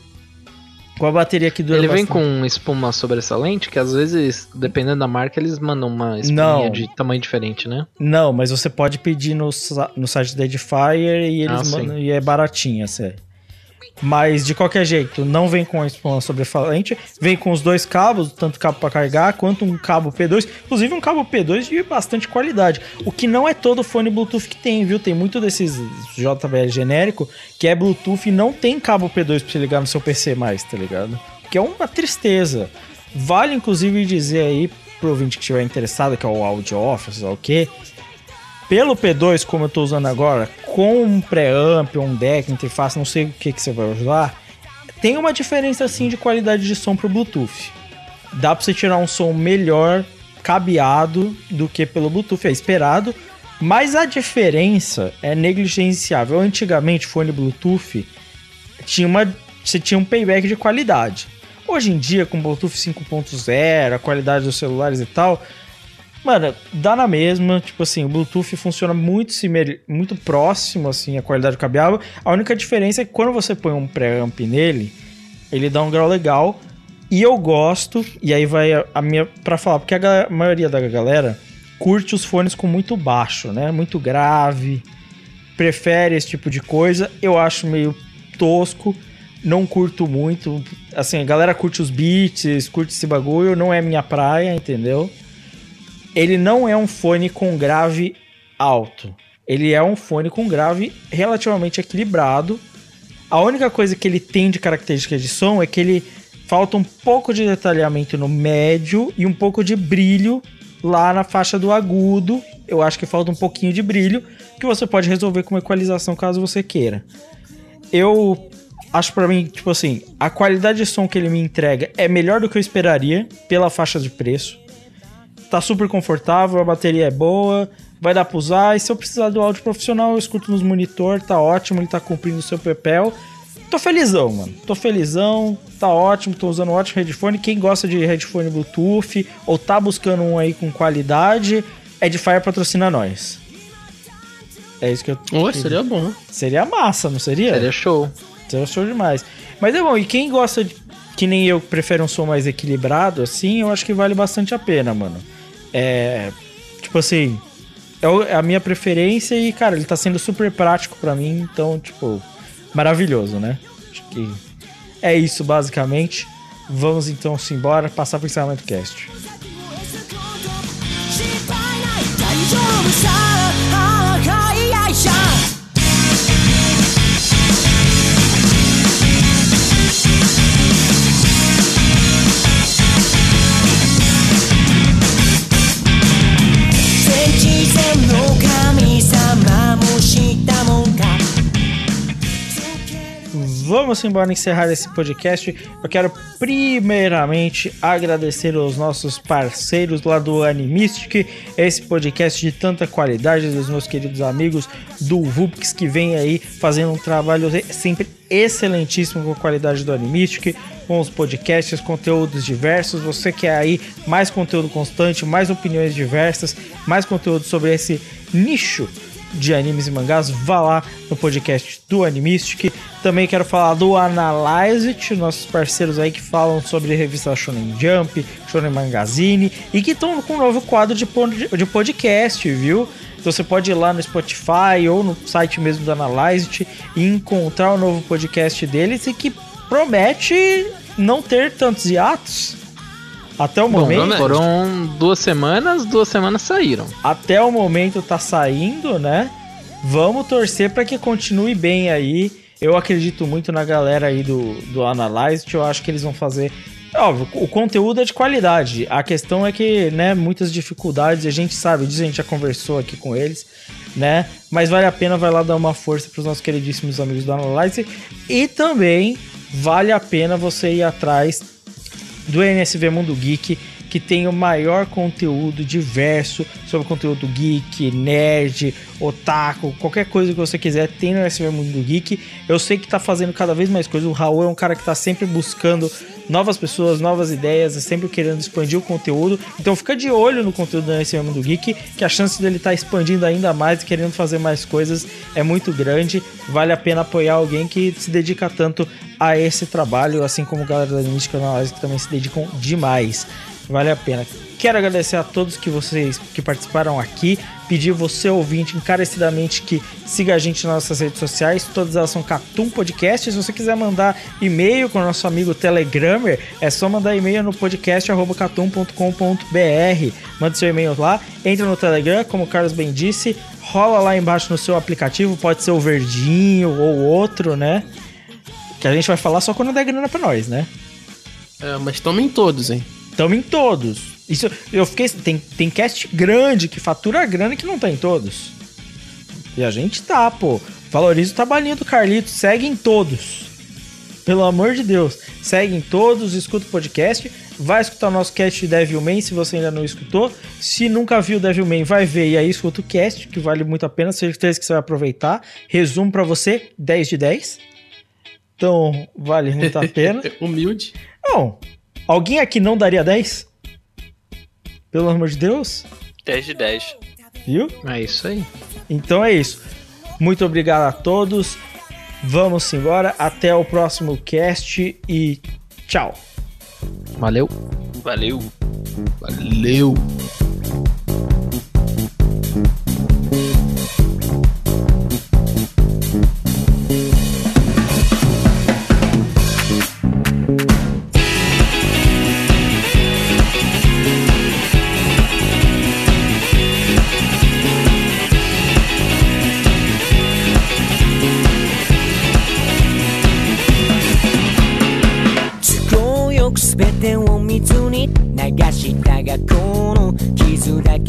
Com a bateria que dura Ele vem bastante. com espuma sobressalente, que às vezes, dependendo da marca, eles mandam uma espuminha Não. de tamanho diferente, né? Não, mas você pode pedir no, no site da Edifier e eles Ah, mandam, e é baratinha, sério. Mas de qualquer jeito, não vem com a espuma sobressalente, vem com os dois cabos, tanto cabo para carregar quanto um cabo P2, inclusive um cabo P2 de bastante qualidade. O que não é todo fone Bluetooth que tem, viu? Tem muito desses JBL genérico que é Bluetooth e não tem cabo P2 pra você ligar no seu PC mais, tá ligado? Que é uma tristeza. Vale inclusive dizer aí pro ouvinte que estiver interessado, que é o Audio Office, o quê, pelo P2, como eu tô usando agora, com um preamp, um deck, interface, não sei o que, que você vai usar, tem uma diferença assim de qualidade de som pro Bluetooth. Dá pra você tirar um som melhor, cabeado, do que pelo Bluetooth, é esperado, mas a diferença é negligenciável. Antigamente, fone Bluetooth tinha uma, você tinha um payback de qualidade. Hoje em dia, com Bluetooth 5.0, a qualidade dos celulares e tal, Mano, dá na mesma, tipo assim, o Bluetooth funciona muito muito próximo, assim, a qualidade do cabeável. A única diferença é que quando você põe um preamp nele, ele dá um grau legal. E eu gosto, e aí vai a, minha. pra falar, porque a maioria da galera curte os fones com muito baixo, né? Muito grave, prefere esse tipo de coisa. Eu acho meio tosco, não curto muito. Assim, a galera curte os beats, curte esse bagulho, não é minha praia, entendeu? Ele não é um fone com grave alto. Ele é um fone com grave relativamente equilibrado. A única coisa que ele tem de característica de som é que ele falta um pouco de detalhamento no médio e um pouco de brilho lá na faixa do agudo. Eu acho que falta um pouquinho de brilho que você pode resolver com uma equalização caso você queira. Eu acho pra mim, tipo assim, a qualidade de som que ele me entrega é melhor do que eu esperaria pela faixa de preço tá super confortável, a bateria é boa, vai dar pra usar. E se eu precisar do áudio profissional, eu escuto nos monitor, tá ótimo, ele tá cumprindo o seu papel. Tô felizão, mano. Tô felizão, tá ótimo, tô usando um ótimo headphone. Quem gosta de headphone Bluetooth ou tá buscando um aí com qualidade, Edifier patrocina nós. É isso que eu. Oi, seria bom. Seria massa, não seria? Seria show. Seria show demais. Mas é bom, e quem gosta de. Que nem eu, prefere um som mais equilibrado, assim, eu acho que vale bastante a pena, mano. É. Tipo assim. É é a minha preferência e, cara, ele tá sendo super prático pra mim, então, tipo, maravilhoso, né? Acho que é isso, basicamente. Vamos então se embora, passar pro encerramento cast. 心 Vamos embora encerrar esse podcast. Eu quero primeiramente agradecer aos nossos parceiros lá do Animistic, esse podcast de tanta qualidade dos meus queridos amigos do Vupix que vem aí fazendo um trabalho sempre excelentíssimo com a qualidade do Animistic, com os podcasts, conteúdos diversos. Você quer aí mais conteúdo constante, mais opiniões diversas, mais conteúdo sobre esse nicho de animes e mangás, vá lá no podcast do Animistic. Também quero falar do Analyze It, nossos parceiros aí que falam sobre revista Shonen Jump, Shonen Magazine e que estão com um novo quadro de de podcast, viu? Então você pode ir lá no Spotify ou no site mesmo do Analyze It e encontrar o novo podcast deles e que promete não ter tantos hiatos. Até o Bom, momento. foram duas semanas, duas semanas saíram. até o momento tá saindo, né? Vamos torcer para que continue bem aí. Eu acredito muito na galera aí do, do Analyze, eu acho que eles vão fazer. Óbvio, o conteúdo é de qualidade. A questão é que, né, muitas dificuldades, a gente sabe disso, a gente já conversou aqui com eles, né? Mas vale a pena, vai lá dar uma força pros nossos queridíssimos amigos do Analyze. E também vale a pena você ir atrás do NSV Mundo Geek, que tem o maior conteúdo diverso sobre conteúdo geek, nerd, otaku, qualquer coisa que você quiser, tem no NSV Mundo Geek. Eu sei que tá fazendo cada vez mais coisas. O Raul é um cara que tá sempre buscando novas pessoas, novas ideias, sempre querendo expandir o conteúdo. Então fica de olho no conteúdo do NSV Mundo Geek, que a chance dele estar expandindo ainda mais e querendo fazer mais coisas é muito grande. Vale a pena apoiar alguém que se dedica tanto a esse trabalho, assim como a galera da Mística Analyze que também se dedicam demais. Vale a pena. Quero agradecer a todos que vocês que participaram aqui. Pedir você, ouvinte, encarecidamente que siga a gente nas nossas redes sociais. Todas elas são Catum Podcast. Se você quiser mandar e-mail com o nosso amigo Telegrammer, é só mandar e-mail no podcast.catum.com.br. Mande seu e-mail lá. Entra no Telegram, como o Carlos bem disse. Rola lá embaixo no seu aplicativo. Pode ser o verdinho ou outro, né? Que a gente vai falar só quando der grana pra nós, né? É, mas tomem todos, hein? Tamo em todos. Isso, eu fiquei. Tem, tem cast grande que fatura grana que não tá em todos. E a gente tá, pô. Valoriza o trabalhinho do Carlito. Segue em todos. Pelo amor de Deus. Segue em todos, escuta o podcast. Vai escutar o nosso cast de Devilman se você ainda não escutou. Se nunca viu Devilman, vai ver e aí escuta o cast, que vale muito a pena. Certeza que você vai aproveitar. Resumo pra você: 10 de 10. Então, vale muito a pena. Humilde. Não. Alguém aqui não daria 10? Pelo amor de Deus? 10 de 10. Viu? É isso aí. Então é isso. Muito obrigado a todos. Vamos embora. Até o próximo cast e tchau. Valeu. Valeu. Valeu.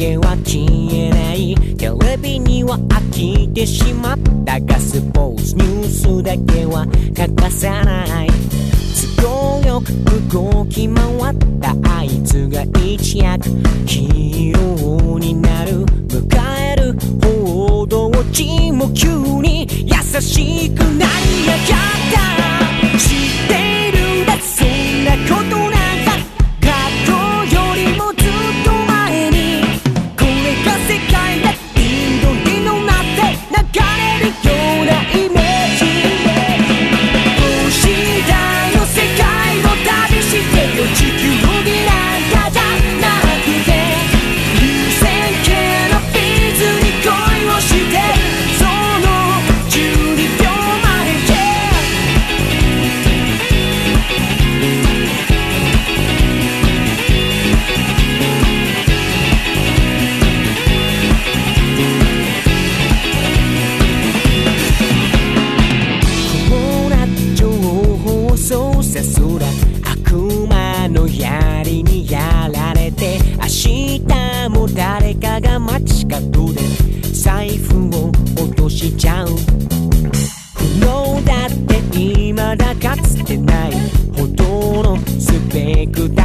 傷だけは消えない。テレビには飽きてしまったがスポーツニュースだけは欠かさない。都合よく動き回ったあいつが一躍ヒーローになる迎える報道地も急に優しくなりやがった。知っているんだそんなこと のスペク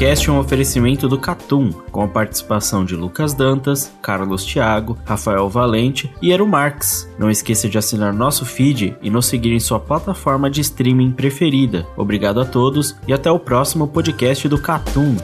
Podcast é um oferecimento do Catum, com a participação de Lucas Dantas, Carlos Thiago, Rafael Valente e Eru Marx. Não esqueça de assinar nosso feed e nos seguir em sua plataforma de streaming preferida. Obrigado a todos e até o próximo podcast do Catum.